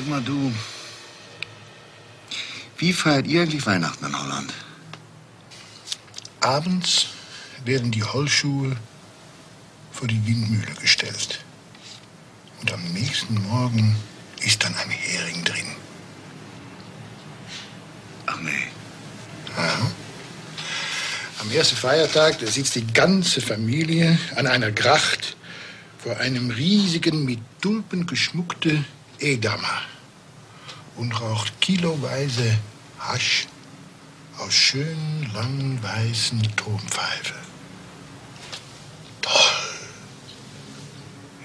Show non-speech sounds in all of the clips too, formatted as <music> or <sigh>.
Sag mal, du. Wie feiert ihr eigentlich Weihnachten in Holland? Abends werden die Holzschuhe vor die Windmühle gestellt. Und am nächsten Morgen ist dann ein Hering drin. Ach nee. Ja. Am ersten Feiertag da sitzt die ganze Familie an einer Gracht vor einem riesigen, mit Tulpen geschmuckten Edamer und raucht kiloweise Hasch aus schönen, langen, weißen Turmpfeife.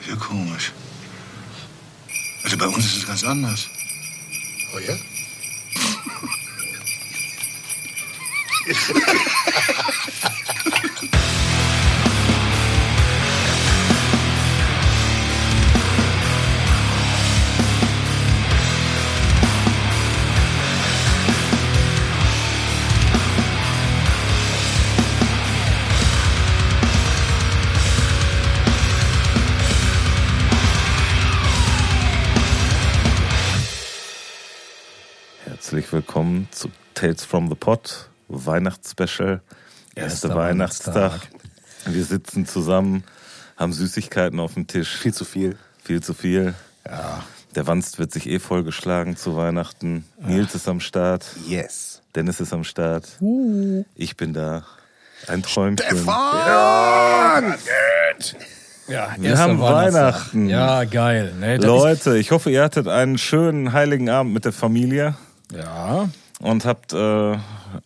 Ist ja komisch. Also bei uns ist es ganz anders. Oh ja? <laughs> Herzlich willkommen zu Tales from the Pot, Weihnachtsspecial, erster Weihnachtstag. Weihnachtstag. Wir sitzen zusammen, haben Süßigkeiten auf dem Tisch. Viel zu viel. Viel zu viel. Ja. Der Wanst wird sich eh vollgeschlagen zu Weihnachten. Nils ist am Start. Yes. Dennis ist am Start. Ich bin da. Ein Träumchen. Ja, Wir erster haben. Weihnachten. Ja, geil. Ne, das Leute, ich hoffe, ihr hattet einen schönen heiligen Abend mit der Familie ja, und habt äh,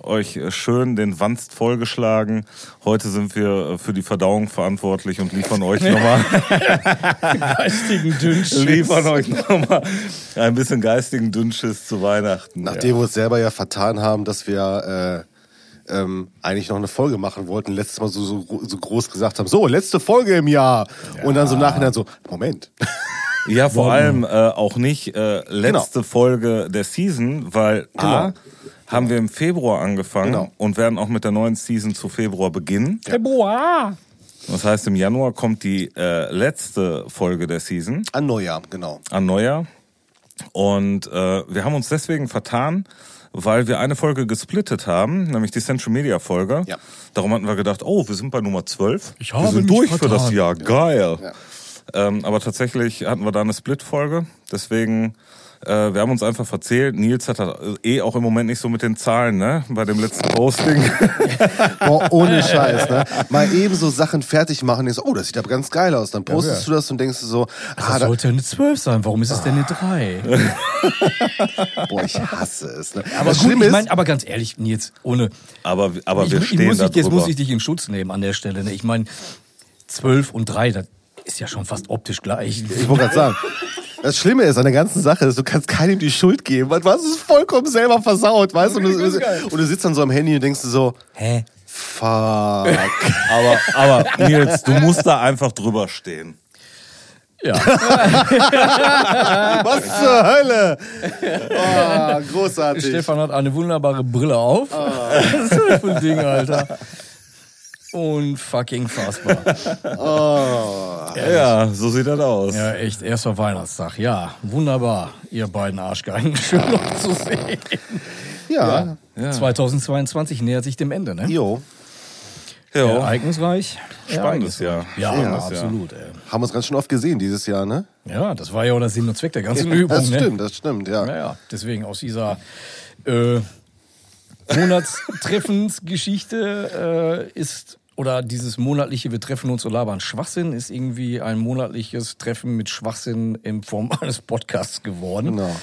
euch schön den Wanst vollgeschlagen. Heute sind wir äh, für die Verdauung verantwortlich und liefern euch nochmal <laughs> geistigen Dünnschiss. liefern euch nochmal ein bisschen geistigen Dünnschiss zu Weihnachten. Nachdem wir uns selber ja vertan haben, dass wir äh, ähm, eigentlich noch eine Folge machen wollten, letztes Mal so, so, so groß gesagt haben, so, letzte Folge im Jahr. Und dann so nachher so, Moment. Ja, vor allem äh, auch nicht äh, letzte Folge der Season, weil A, Genau. haben wir im Februar angefangen Genau. und werden auch mit der neuen Season zu Februar beginnen. Februar. Das heißt, im Januar kommt die äh, letzte Folge der Season An Neujahr, genau. an Neujahr. Und äh, wir haben uns deswegen vertan, weil wir eine Folge gesplittet haben, nämlich die Central Media Folge. Ja. Darum hatten wir gedacht, oh, wir sind bei Nummer 12. Ich wir habe sind mich durch für das vertan. Jahr. Geil. Ja. Ähm, aber tatsächlich hatten wir da eine Split-Folge. Deswegen, äh, wir haben uns einfach verzählt. Nils hat da eh auch im Moment nicht so mit den Zahlen, ne? Bei dem letzten Posting. <laughs> Boah, ohne Scheiß, ne? Mal eben so Sachen fertig machen und denkst, oh, das sieht aber ganz geil aus. Dann postest du das und denkst du so, Das ah, da, sollte eine 12 sein. Warum ist es denn eine 3? <laughs> boah, ich hasse es. Ne? Aber das gut, ich meine, aber ganz ehrlich, Nils, ohne. aber, aber ich, wir ich stehen muss da ich, jetzt muss ich dich in Schutz nehmen an der Stelle. Ne? Ich meine, 12 und 3, das ist ja schon fast optisch gleich. ich wollte gerade sagen, das Schlimme ist an der ganzen Sache, ist, du kannst keinem die Schuld geben, weil du hast es vollkommen selber versaut, weißt du? Und du, und du sitzt an so am Handy und denkst du so, Hä? fuck. <laughs> Aber, aber Nils, du musst da einfach drüber stehen. Ja. <laughs> Was zur Hölle? Oh, großartig. Stefan hat eine wunderbare Brille auf. <laughs> Was ist das für ein Ding, Alter? Unfucking fassbar. <laughs> Ja, so sieht das aus. Ja, echt, erster Weihnachtstag. Ja, wunderbar, ihr beiden Arschgeigen. <laughs> Schön noch zu sehen. Ja, 2022 nähert sich dem Ende, ne? jo. Ja. Ereignisreich. Spannendes Jahr. Ja, Spannendes Jahr. absolut. Ey. Haben uns ganz schön oft gesehen dieses Jahr, ne? Ja, das war ja auch der Sinn und Zweck der ganzen <laughs> Übung. Das ne? stimmt, das stimmt, ja. Ja, ja, deswegen aus dieser äh, Monatstreffensgeschichte äh, ist oder dieses monatliche Wir treffen uns und labern Schwachsinn ist irgendwie ein monatliches Treffen mit Schwachsinn in Form <laughs> eines Podcasts geworden. Genau.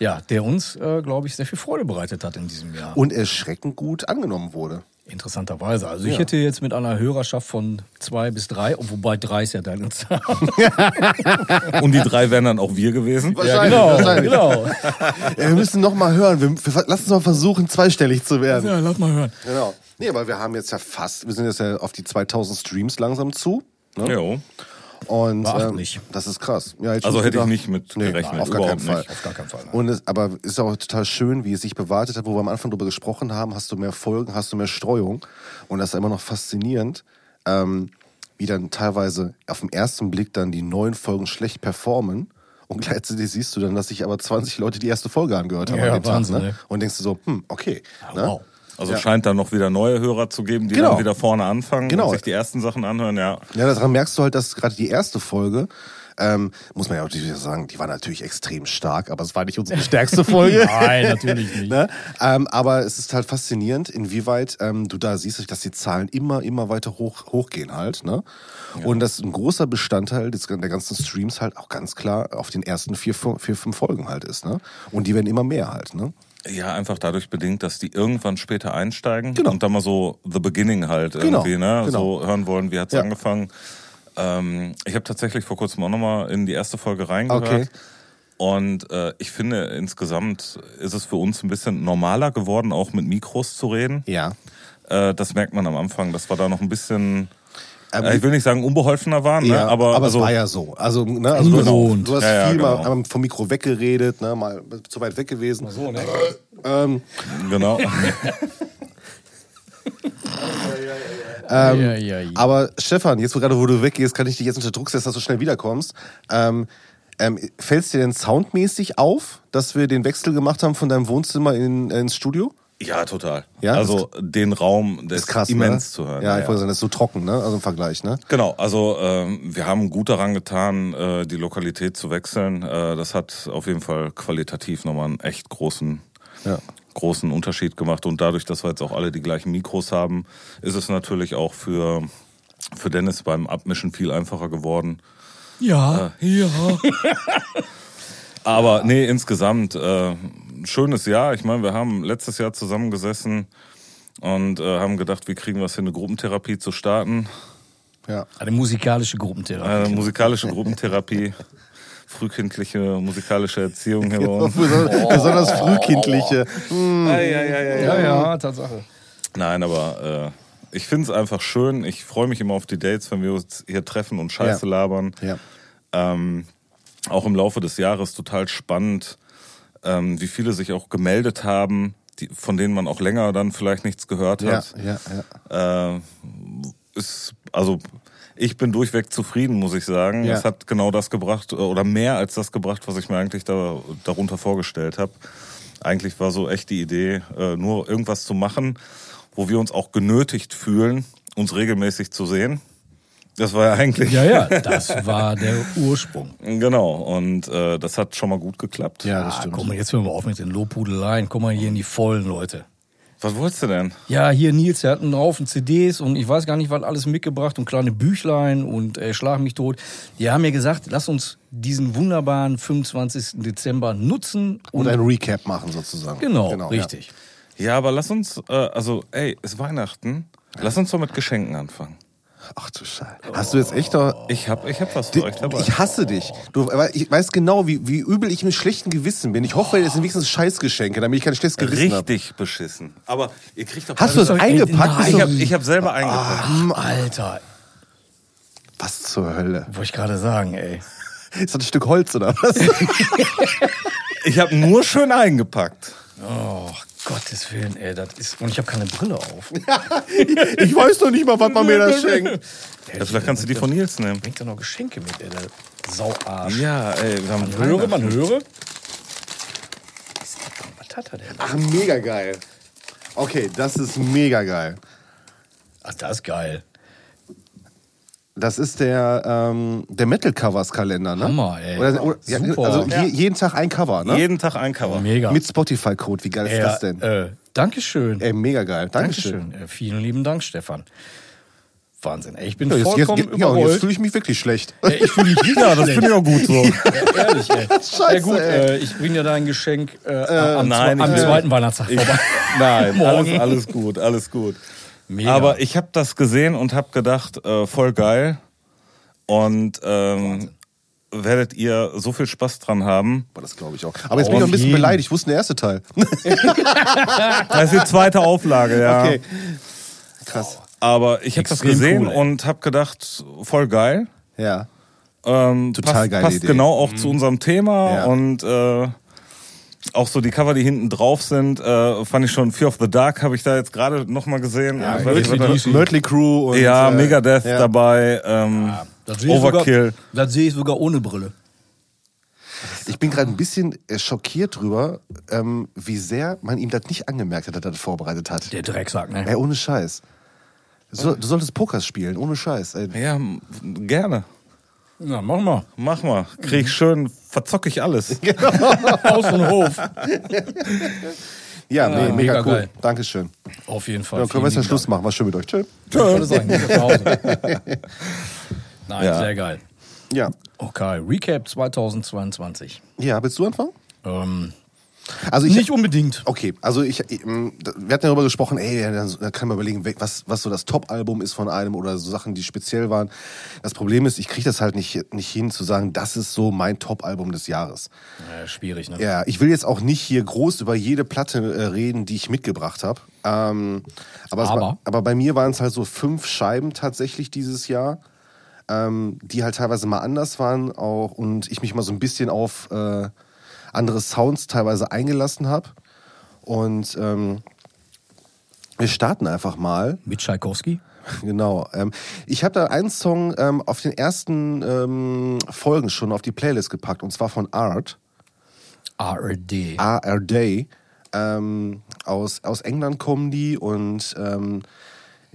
Ja, der uns, äh, glaube ich, sehr viel Freude bereitet hat in diesem Jahr. Und erschreckend gut angenommen wurde. Interessanterweise. Also ich Ja. hätte jetzt mit einer Hörerschaft von zwei bis drei, wobei drei ist ja deine <laughs> Zahl. <laughs> Und die drei wären dann auch wir gewesen. Wahrscheinlich, genau, wahrscheinlich. genau. Ja, wir müssen noch mal hören. Wir, wir, lass uns mal versuchen, zweistellig zu werden. Ja, lass mal hören. Genau. Nee, aber wir haben jetzt ja fast, wir sind jetzt ja auf die 2000 Streams langsam zu. Ne? Jo. Und ähm, das ist krass. Ja, Also hätte ich nicht mit nee, gerechnet, Auf gar keinen Fall. nicht. Auf gar keinen Fall. nein. Und es, aber es ist auch total schön, wie es sich bewahrtet hat, wo wir am Anfang drüber gesprochen haben, hast du mehr Folgen, hast du mehr Streuung. Und das ist immer noch faszinierend, ähm, wie dann teilweise auf den ersten Blick dann die neuen Folgen schlecht performen Und gleichzeitig siehst du dann, dass sich aber 20 Leute die erste Folge angehört haben Ja, an dem Wahnsinn, Tag. Ne? Und denkst du so, hm, okay. Ne? Wow. Also Ja. scheint da noch wieder neue Hörer zu geben, die Genau. dann wieder vorne anfangen Genau. und sich die ersten Sachen anhören, ja. Ja, daran merkst du halt, dass gerade die erste Folge, ähm, muss man ja auch natürlich sagen, die war natürlich extrem stark, aber es war nicht unsere <laughs> stärkste Folge. Nein, natürlich nicht. <laughs> Ne? Ähm, aber es ist halt faszinierend, inwieweit ähm, du da siehst, dass die Zahlen immer, immer weiter hoch, hochgehen halt. Ne? Und dass ein großer Bestandteil des, der ganzen Streams halt auch ganz klar auf den ersten vier, vier, fünf Folgen halt ist. Ne? Und die werden immer mehr halt. Ne? Ja, einfach dadurch bedingt, dass die irgendwann später einsteigen Genau. und dann mal so The Beginning halt Genau, irgendwie, ne? genau. So hören wollen, wie hat's Ja. angefangen. Ähm, ich habe tatsächlich vor kurzem auch nochmal in die erste Folge reingehört. Okay. Und äh, ich finde, insgesamt ist es für uns ein bisschen normaler geworden, auch mit Mikros zu reden. Ja. Äh, das merkt man am Anfang, dass wir da noch ein bisschen, Ähm, äh, ich will nicht sagen unbeholfener waren, Ja, ne? aber, aber also, es war ja so. Also, ne, also du hast, du hast Ja, ja, viel genau. mal vom Mikro weggeredet, ne, mal zu weit weg gewesen. So, ne? Ähm, genau. <laughs> Ähm, ja, ja, ja. Aber Stefan, jetzt wo gerade wo du weggehst, kann ich dich jetzt unter Druck setzen, dass du schnell wiederkommst. Ähm, ähm, Fällt es dir denn soundmäßig auf, dass wir den Wechsel gemacht haben von deinem Wohnzimmer in, ins Studio? Ja, total. Ja, also den Raum, das ist krass, immens ne? zu hören. Ja, ich wollte sagen, das ist so trocken, ne? Also im Vergleich, ne? Genau, also ähm, wir haben gut daran getan, äh, die Lokalität zu wechseln. Äh, das hat auf jeden Fall qualitativ nochmal einen echt großen, Ja. großen Unterschied gemacht. Und dadurch, dass wir jetzt auch alle die gleichen Mikros haben, ist es natürlich auch für, für Dennis beim Abmischen viel einfacher geworden. Ja, ja. <laughs> Aber nee, insgesamt äh, ein schönes Jahr. Ich meine, wir haben letztes Jahr zusammengesessen und äh, haben gedacht, wie kriegen wir es hin, eine Gruppentherapie zu starten. Ja. Eine musikalische Gruppentherapie. Äh, musikalische Gruppentherapie, frühkindliche musikalische Erziehung hier bei uns. Besonders, besonders frühkindliche. ja, ja, Tatsache. Nein, aber äh, ich finde es einfach schön. Ich freue mich immer auf die Dates, wenn wir uns hier treffen und Scheiße Ja. labern. Ja. Ähm, auch im Laufe des Jahres total spannend, ähm, wie viele sich auch gemeldet haben, die, von denen man auch länger dann vielleicht nichts gehört Ja, hat. ja, ja. Äh, ist, also ich bin durchweg zufrieden, muss ich sagen. Ja. Es hat genau das gebracht oder mehr als das gebracht, was ich mir eigentlich da, darunter vorgestellt habe. Eigentlich war so echt die Idee, äh, nur irgendwas zu machen, wo wir uns auch genötigt fühlen, uns regelmäßig zu sehen. Das war ja eigentlich Ja, ja, das war der Ursprung. genau und äh, das hat schon mal gut geklappt. Ja, das Ah, stimmt. komm mal, jetzt hören wir auf mit den Lobhudeleien. Komm mal hier in die vollen Leute. Was wolltest du denn? Ja, hier Nils, der hat einen Haufen CDs und ich weiß gar nicht, was alles mitgebracht und kleine Büchlein und äh, Schlag mich tot. Die haben mir gesagt, lass uns diesen wunderbaren 25. Dezember nutzen Und ein Recap machen sozusagen. genau, ja. richtig. Ja, aber lass uns, äh, also ey, ist Weihnachten. Lass uns doch mit Geschenken anfangen. Ach du Scheiße. Hast du jetzt echt noch. Ich hab, ich hab was für euch dabei. Ich hasse dich. Du, ich weiß genau, wie, wie übel ich mit schlechtem Gewissen bin. Ich hoffe, es sind wenigstens Scheißgeschenke, damit ich kein schlechtes Gewissen habe. Richtig beschissen. Aber ihr kriegt doch Hast du das eingepackt? nein. Ich hab, ich hab selber eingepackt. Ach, Alter, Was zur Hölle? wollte ich gerade sagen, ey. <laughs> Ist das ein Stück Holz oder was? Ich hab nur schön eingepackt. Oh, Gottes Willen, ey, das ist. Und ich habe keine Brille auf. <laughs> ich weiß doch nicht mal, was man mir da schenkt. Ja, vielleicht kannst du die von Nils nehmen. Bringt da noch Geschenke mit, ey, der Sauarsch. Ja, ey, wir haben Man höre, man höre. Was hat er denn? Ach, mega geil. Okay, das ist mega geil. Ach, das ist geil. Das ist der, ähm, der Metal Covers Kalender, ne? Hammer, ey. Oder, oder, ja, Super. also Ja. je, jeden Tag ein Cover, ne? Jeden Tag ein Cover. Mega. Mit Spotify-Code. Wie geil ist das denn? Äh, Dankeschön. Ey, mega geil. Dankeschön. Dankeschön. Äh, vielen lieben Dank, Stefan. Wahnsinn. Ey, ich bin Ja, jetzt, jetzt, vollkommen jetzt, ja, jetzt fühle ich mich wirklich schlecht. Ey, ich fühle mich <laughs> Ja, das finde ich auch gut so. Ja, ehrlich, ey. <laughs> Scheiße, ja, gut, ey. äh, ich bringe dir dein Geschenk äh, am, nein, am zweiten Weihnachtstag vorbei. <laughs> Nein, alles, alles gut, alles gut. Mega. Aber ich habe das gesehen und habe gedacht, äh, voll geil. Und ähm, werdet ihr so viel Spaß dran haben. Boah, das glaube ich auch. Aber jetzt bin ich noch ein bisschen beleidigt. Wo ist denn der erste Teil? <laughs> Das ist die zweite Auflage, ja. Okay. Krass. Aber ich habe das gesehen cool, und habe gedacht, voll geil. Ja. Ähm, Total passt, geile passt Idee. genau auch zu unserem Thema Ja. und äh, auch so die Cover, die hinten drauf sind, äh, fand ich schon. Fear of the Dark habe ich da jetzt gerade noch mal gesehen. Ja, Mötley, Crew und. ja äh, Megadeth ja. dabei. Ähm, Das sehe ich Overkill. Sogar, das sehe ich sogar ohne Brille. Ich bin gerade ein bisschen äh, schockiert drüber, ähm, wie sehr man ihm das nicht angemerkt hat, dass er das vorbereitet hat. Der Drecksack, ne? Ey, ohne Scheiß. Du, soll- du solltest Poker spielen, ohne Scheiß. Ey. Ja, gerne. Na, mach mal. Mach mal. Krieg ich schön, verzock ich alles. <laughs> Haus und Hof. Ja, nee, mega, mega cool. geil. Dankeschön. Auf jeden Fall. Dann können wir jetzt ja Schluss machen. War schön mit euch. Tschö. Dank. Ich wollte sagen. Nein, Ja. sehr geil. Ja. Okay, Recap 2022. Ja, willst du anfangen? Ähm, Also ich, nicht unbedingt. Okay, also ich, ich, ähm, wir hatten darüber gesprochen, ey, dann dann kann man überlegen, was, was so das Top-Album ist von einem oder so Sachen, die speziell waren. Das Problem ist, ich kriege das halt nicht, nicht hin zu sagen, das ist so mein Top-Album des Jahres. Ja, schwierig, ne? Ja, ich will jetzt auch nicht hier groß über jede Platte äh, reden, die ich mitgebracht habe. Ähm, aber, Aber? War, aber bei mir waren es halt so fünf Scheiben tatsächlich dieses Jahr, ähm, die halt teilweise mal anders waren auch und ich mich mal so ein bisschen auf äh, andere Sounds teilweise eingelassen habe. Und ähm, wir starten einfach mal. Mit Tchaikovsky. <laughs> Genau. Ähm, ich habe da einen Song ähm, auf den ersten ähm, Folgen schon auf die Playlist gepackt und zwar von Art. ARD. ARD. Ähm, aus, aus England kommen die und ähm,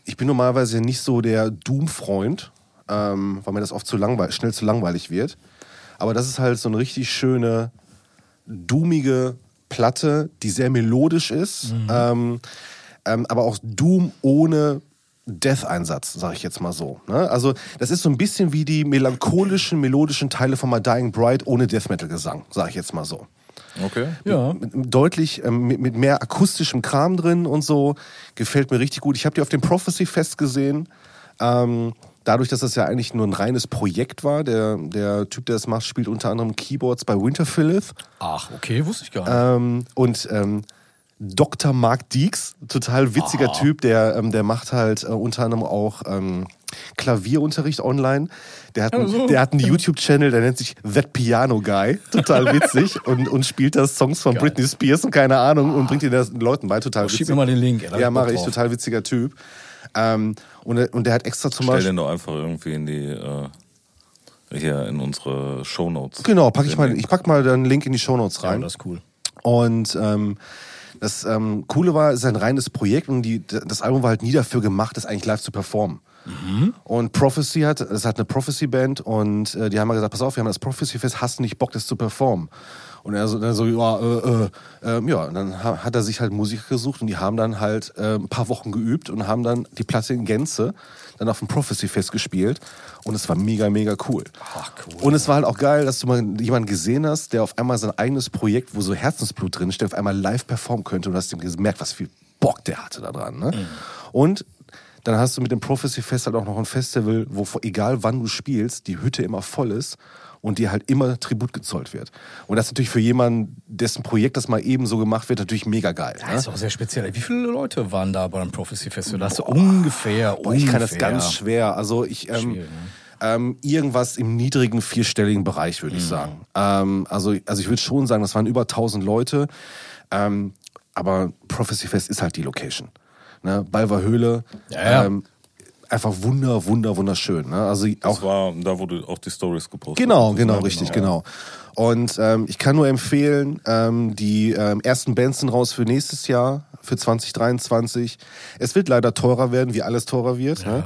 ich bin normalerweise nicht so der Doom-Freund, ähm, weil mir das oft zu langweilig, schnell zu langweilig wird. Aber das ist halt so eine richtig schöne, doomige Platte, die sehr melodisch ist, ähm, ähm, aber auch Doom ohne Death-Einsatz, sage ich jetzt mal so. Ne? Also das ist so ein bisschen wie die melancholischen, melodischen Teile von My Dying Bride ohne Death Metal-Gesang, sage ich jetzt mal so Okay. Ja. mit, deutlich ähm, mit, mit mehr akustischem Kram drin und so. Gefällt mir richtig gut. Ich habe die auf dem Prophecy Fest gesehen. Ähm, dadurch, dass das ja eigentlich nur ein reines Projekt war, der, der Typ, der das macht, spielt unter anderem Keyboards bei Winterfilleth. Ach, okay, wusste ich gar nicht. Ähm, und ähm, Dr. Mark Deeks, total witziger Ah. Typ, der, ähm, der macht halt äh, unter anderem auch ähm, Klavierunterricht online. Der hat, einen- so. der hat einen YouTube-Channel, der nennt sich That Piano Guy, total <laughs> witzig und, und spielt da Songs von Geil. Britney Spears und keine Ahnung und bringt den das den Leuten bei, total witzig. Schieb mir mal den Link. ey, ja, mache ich, total witziger Typ. Ähm, und, und der hat extra zum Stell Beispiel... den doch einfach irgendwie in die, äh, hier in unsere Shownotes. Genau, pack ich mal, ich pack mal den Link in die Shownotes Ja, rein. das ist cool. Und ähm, das ähm, Coole war, es ist ein reines Projekt und die, das Album war halt nie dafür gemacht, das eigentlich live zu performen. Und Prophecy hat, es hat eine Prophecy-Band und äh, die haben mal gesagt, pass auf, wir haben das Prophecy-Fest, hast du nicht Bock, das zu performen? Und er so, dann so ja, äh, äh, ähm, ja, und dann ha- hat er sich halt Musiker gesucht und die haben dann halt äh, ein paar Wochen geübt und haben dann die Platte in Gänze dann auf dem Prophecy-Fest gespielt und es war mega, mega cool. Ach, cool. Und es war halt auch geil, dass du mal jemanden gesehen hast, der auf einmal sein eigenes Projekt, wo so Herzensblut drin steht, auf einmal live performen könnte und hast ihm gemerkt, was viel Bock der hatte da dran. Ne? Und dann hast du mit dem Prophecy Fest halt auch noch ein Festival, wo egal wann du spielst, die Hütte immer voll ist und dir halt immer Tribut gezollt wird. Und das ist natürlich für jemanden, dessen Projekt das mal eben so gemacht wird, natürlich mega geil. Das Ne? ist auch sehr speziell. Wie viele Leute waren da beim Prophecy Festival? Das ist so ungefähr. Boah, ich kann das ganz schwer. Also ich ähm, Schwierig, ne? ähm, irgendwas im niedrigen vierstelligen Bereich würde ich sagen. Ähm, also also ich würde schon sagen, das waren über 1000 Leute. Ähm, aber Prophecy Fest ist halt die Location. Ne? Balver Höhle. Ja, ja. Einfach wunder wunder wunderschön. Ne? Also Das auch war da, wo du auch die Stories gepostet Genau, hast. genau, Ja, richtig, genau. Und ähm, ich kann nur empfehlen, ähm, die ähm, ersten Bands sind raus für nächstes Jahr, für 2023. Es wird leider teurer werden, wie alles teurer wird. Ne?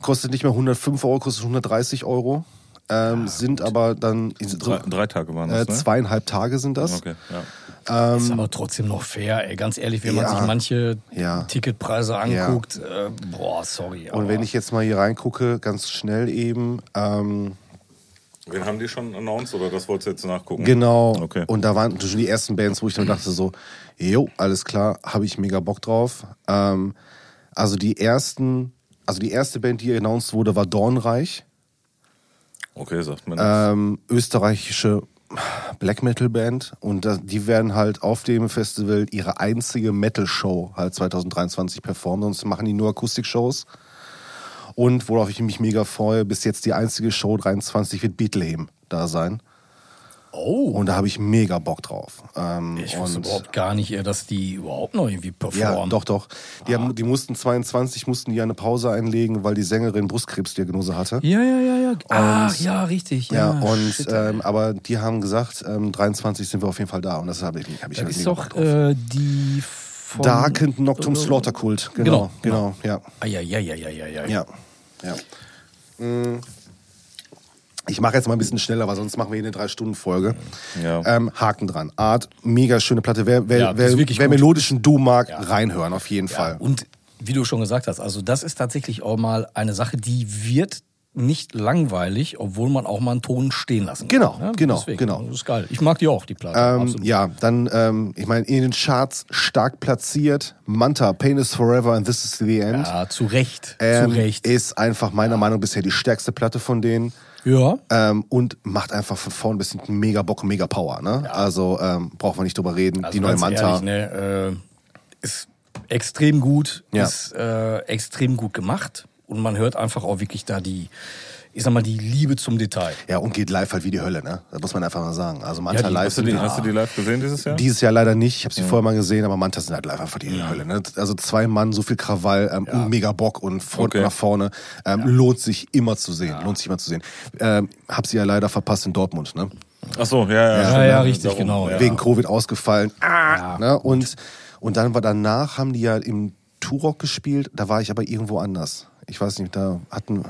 Kostet nicht mehr 105 Euro, kostet 130 Euro. Ähm, sind aber dann Drei, drei Tage waren äh, das, ne? zweieinhalb Tage sind das. Okay, ja. Ist aber trotzdem noch fair, ey. Ganz ehrlich, wenn man Ja. sich manche Ja. Ticketpreise anguckt, äh, boah, sorry. Und wenn ich jetzt mal hier reingucke, ganz schnell eben, ähm, Wen haben die schon announced oder das wolltest du jetzt nachgucken? Genau. Okay. Und da waren schon die ersten Bands, wo ich dann dachte so, jo, alles klar, habe ich mega Bock drauf. Ähm, also die ersten, also die erste Band, die announced wurde, war Dornreich, Okay, sagt man das. ähm, österreichische Black Metal Band und die werden halt auf dem Festival ihre einzige Metal Show halt 2023 performen, sonst machen die nur Akustik-Shows. Und worauf ich mich mega freue, bis jetzt die einzige Show 23 wird Bethlehem da sein. Oh. Und da habe ich mega Bock drauf. Ähm, Ich wusste überhaupt gar nicht, dass die überhaupt noch irgendwie ja, performen. doch, doch. Die, haben, die mussten 22, mussten die eine Pause einlegen, weil die Sängerin Brustkrebsdiagnose hatte. Ja, ja, ja, ja. Ah, ja, richtig. Ja, Ja, und shit, ähm, aber die haben gesagt, ähm, 23 sind wir auf jeden Fall da und das habe ich, hab ich das halt ist doch äh, die von... Darkened Noctum äh, Slaughter Cult. Genau, Genau, genau, ja. Ah, ja, ja, ja, ja, ja, ja. Ja, ja. Mm. Ich mache jetzt mal ein bisschen schneller, weil sonst machen wir hier eine Drei-Stunden-Folge. Ja. Ähm, Haken dran. Art, mega schöne Platte. Wer, wer, Ja, das wer, ist wirklich wer melodischen Du mag, reinhören, auf jeden Ja, Fall. und wie du schon gesagt hast, also das ist tatsächlich auch mal eine Sache, die wird nicht langweilig, obwohl man auch mal einen Ton stehen lassen Genau, kann. ne? genau, Deswegen, genau. Das ist geil. Ich mag die auch, die Platte. Ähm, ja, dann, ähm, ich meine, in den Charts stark platziert. Manta, Pain is Forever and This is the End. Ja, zu Recht. Ähm, zu Recht. Ist einfach meiner Meinung nach bisher die stärkste Platte von denen. Ja. Ähm, und macht einfach von vorn bis hinten mega Bock, mega Power. Ne? Also ähm, brauchen wir nicht drüber reden. Also die neue Manta. Ehrlich, ne, äh, ist extrem gut, Ja. ist äh, extrem gut gemacht und man hört einfach auch wirklich da die, ich sag mal, die Liebe zum Detail. Ja, und geht live halt wie die Hölle, ne? Das muss man einfach mal sagen. Also Manta Ja, die- live Hast du, die, die- hast du die live gesehen dieses Jahr? dieses Jahr leider nicht. Ich habe sie vorher mal gesehen, aber Manta sind halt live einfach die Hölle. Ne? Also zwei Mann, so viel Krawall ähm, und mega Bock und von Okay. nach vorne. Ähm, Lohnt sich immer zu sehen. Lohnt sich immer zu sehen. Ähm, hab sie ja leider verpasst in Dortmund, ne? Ach so, ja, ja. Ja, stimmt, ja, richtig, genau, ja. Wegen Covid ausgefallen. Ah, ne? Und, und dann war danach, haben die ja im Turok gespielt, da war ich aber irgendwo anders. Ich weiß nicht, da hatten.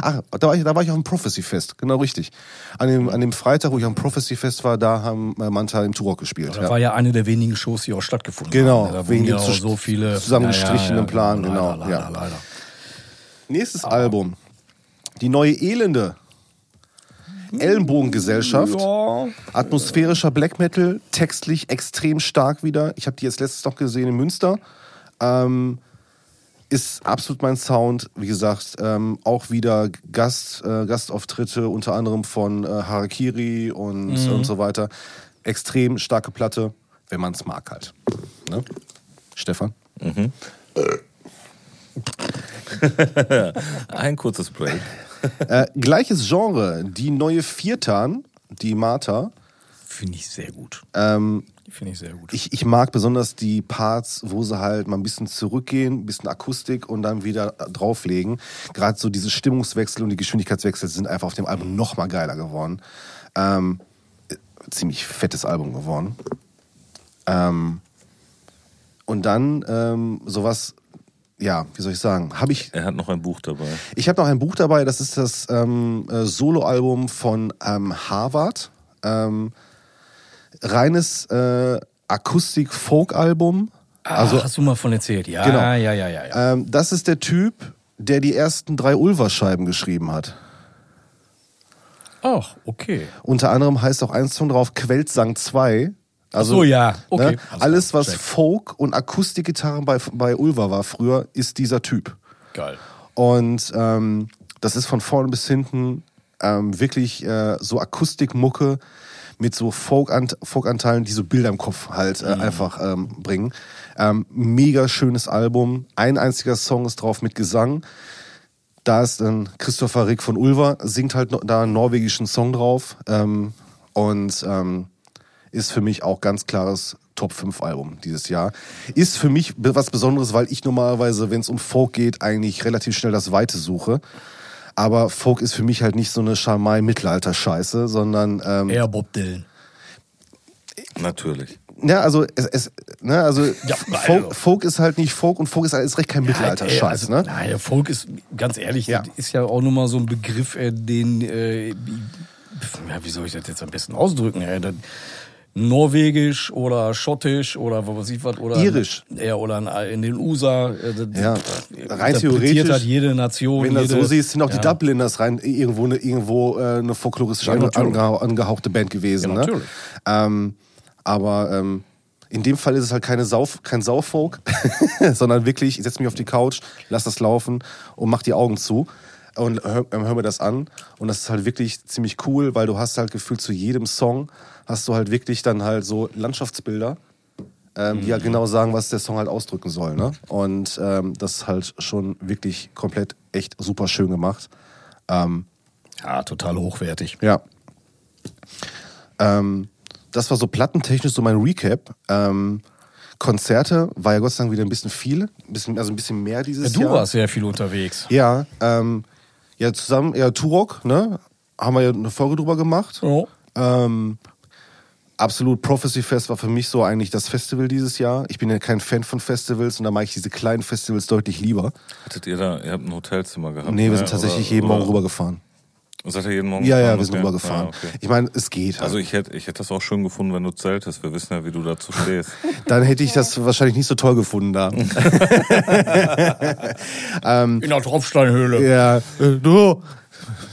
Ach, da war ich, da war ich auf dem Prophecy Fest, genau richtig. An dem, an dem Freitag, wo ich am Prophecy Fest war, da haben äh, Manta im Turok gespielt. Das ja. war ja eine der wenigen Shows, die auch stattgefunden Genau, haben. Da wegen ja dem so viele zusammengestrichenen Plan, leider, genau, Leider, ja. leider. Nächstes Album. Die neue Elende. Ellenbogengesellschaft. Ja. Atmosphärischer Black Metal, textlich extrem stark wieder. Ich habe die jetzt letztes noch gesehen in Münster. Ähm, ist absolut mein Sound. Wie gesagt, ähm, auch wieder Gast, äh, Gastauftritte, unter anderem von äh, Harakiri und, und so weiter. Extrem starke Platte, wenn man es mag halt. Ne? Stefan? <laughs> Ein kurzes Break. <laughs> Äh, gleiches Genre, die neue Viertan, die Martha. Finde ich sehr gut. Ähm, Finde ich sehr gut. ich, ich mag besonders die Parts, wo sie halt mal ein bisschen zurückgehen, ein bisschen Akustik und dann wieder drauflegen. Gerade so diese Stimmungswechsel und die Geschwindigkeitswechsel sind einfach auf dem Album noch mal geiler geworden. Ähm, äh, ziemlich fettes Album geworden. Ähm, und dann ähm, sowas, ja, wie soll ich sagen, habe ich Er hat noch ein Buch dabei. ich habe noch ein Buch dabei, das ist das ähm, äh, Soloalbum von ähm, Harvard. Ähm, reines äh, Akustik-Folk-Album. also hast du mal von erzählt? Ja, Genau. ja, ja, ja, ja. Ähm, das ist der Typ, der die ersten drei Ulver-Scheiben geschrieben hat. Ach, okay. Unter anderem heißt auch ein Song drauf Queltsang 2. Also, Ach so, ja. Okay. Ne, Alles alles, was check. Folk und Akustikgitarren bei, bei Ulver war früher, ist dieser Typ. Geil. Und ähm, das ist von vorne bis hinten ähm, wirklich äh, so Akustikmucke mit so Folk-Ant- Folk-Anteilen, die so Bilder im Kopf halt äh, einfach ähm, bringen. Ähm, mega schönes Album. Ein einziger Song ist drauf mit Gesang. Da ist dann Christopher Rick von Ulver, singt halt da einen norwegischen Song drauf. Ähm, und ähm, ist für mich auch ganz klares Top 5 Album dieses Jahr. Ist für mich was Besonderes, weil ich normalerweise, wenn es um Folk geht, eigentlich relativ schnell das Weite suche. Aber Folk ist für mich halt nicht so eine Schamai-Mittelalter-Scheiße, sondern ähm, Eher Bob Dylan. Natürlich. ja, also es, es ne, also Ja, Folk, also- Folk ist halt nicht Folk und Folk ist halt ist recht kein Mittelalter-Scheiß, also, ne? Der Folk ist, ganz ehrlich, Ja. ist ja auch nur mal so ein Begriff, äh, den, äh, ja, wie soll ich das jetzt am besten ausdrücken? Äh, das, Norwegisch oder Schottisch oder was weiß ich was oder Irisch. ja oder in den USA äh, das- Ja, rein interpretiert theoretisch, hat jede Nation Wenn du das so siehst, sind auch ja. die Dubliners rein irgendwo eine, irgendwo äh, eine folkloristisch Ja, angehauchte Band gewesen. Ja, ne? Ähm, aber ähm, in dem Fall ist es halt keine Sau, kein Saufolk, <laughs> sondern wirklich, ich setze mich auf die Couch, lass das laufen und mach die Augen zu und hör, ähm, hör mir das an. Und das ist halt wirklich ziemlich cool, weil du hast halt gefühlt zu jedem Song hast du halt wirklich dann halt so Landschaftsbilder, ähm, die ja genau sagen, was der Song halt ausdrücken soll. Ne? Und ähm, das ist halt schon wirklich komplett echt super schön gemacht. Ähm, ja total hochwertig ja. Ähm, das war so plattentechnisch so mein Recap. Ähm, Konzerte war ja Gott sei Dank wieder ein bisschen viel, ein bisschen, also ein bisschen mehr dieses du Jahr. warst sehr viel unterwegs. Ja, ähm, ja, zusammen, ja, Turok, ne? Haben wir ja eine Folge drüber gemacht. Oh. Ähm, absolut Prophecy Fest war für mich so eigentlich das Festival dieses Jahr. Ich bin ja kein Fan von Festivals und da mag ich diese kleinen Festivals deutlich lieber. Hattet ihr da, ihr habt ein Hotelzimmer gehabt? Nee, wir ne? sind tatsächlich Oder- jeden Morgen oder- rübergefahren. Seid ihr jeden Morgen Ja, ja, wir sind rübergefahren. Ah, okay. Ich meine, es geht. Halt. Also ich hätte, ich hätte das auch schön gefunden, wenn du zeltest. Wir wissen ja, wie du dazu stehst. <laughs> Dann hätte ich das wahrscheinlich nicht so toll gefunden da. <laughs> In der Tropfsteinhöhle. ja, du,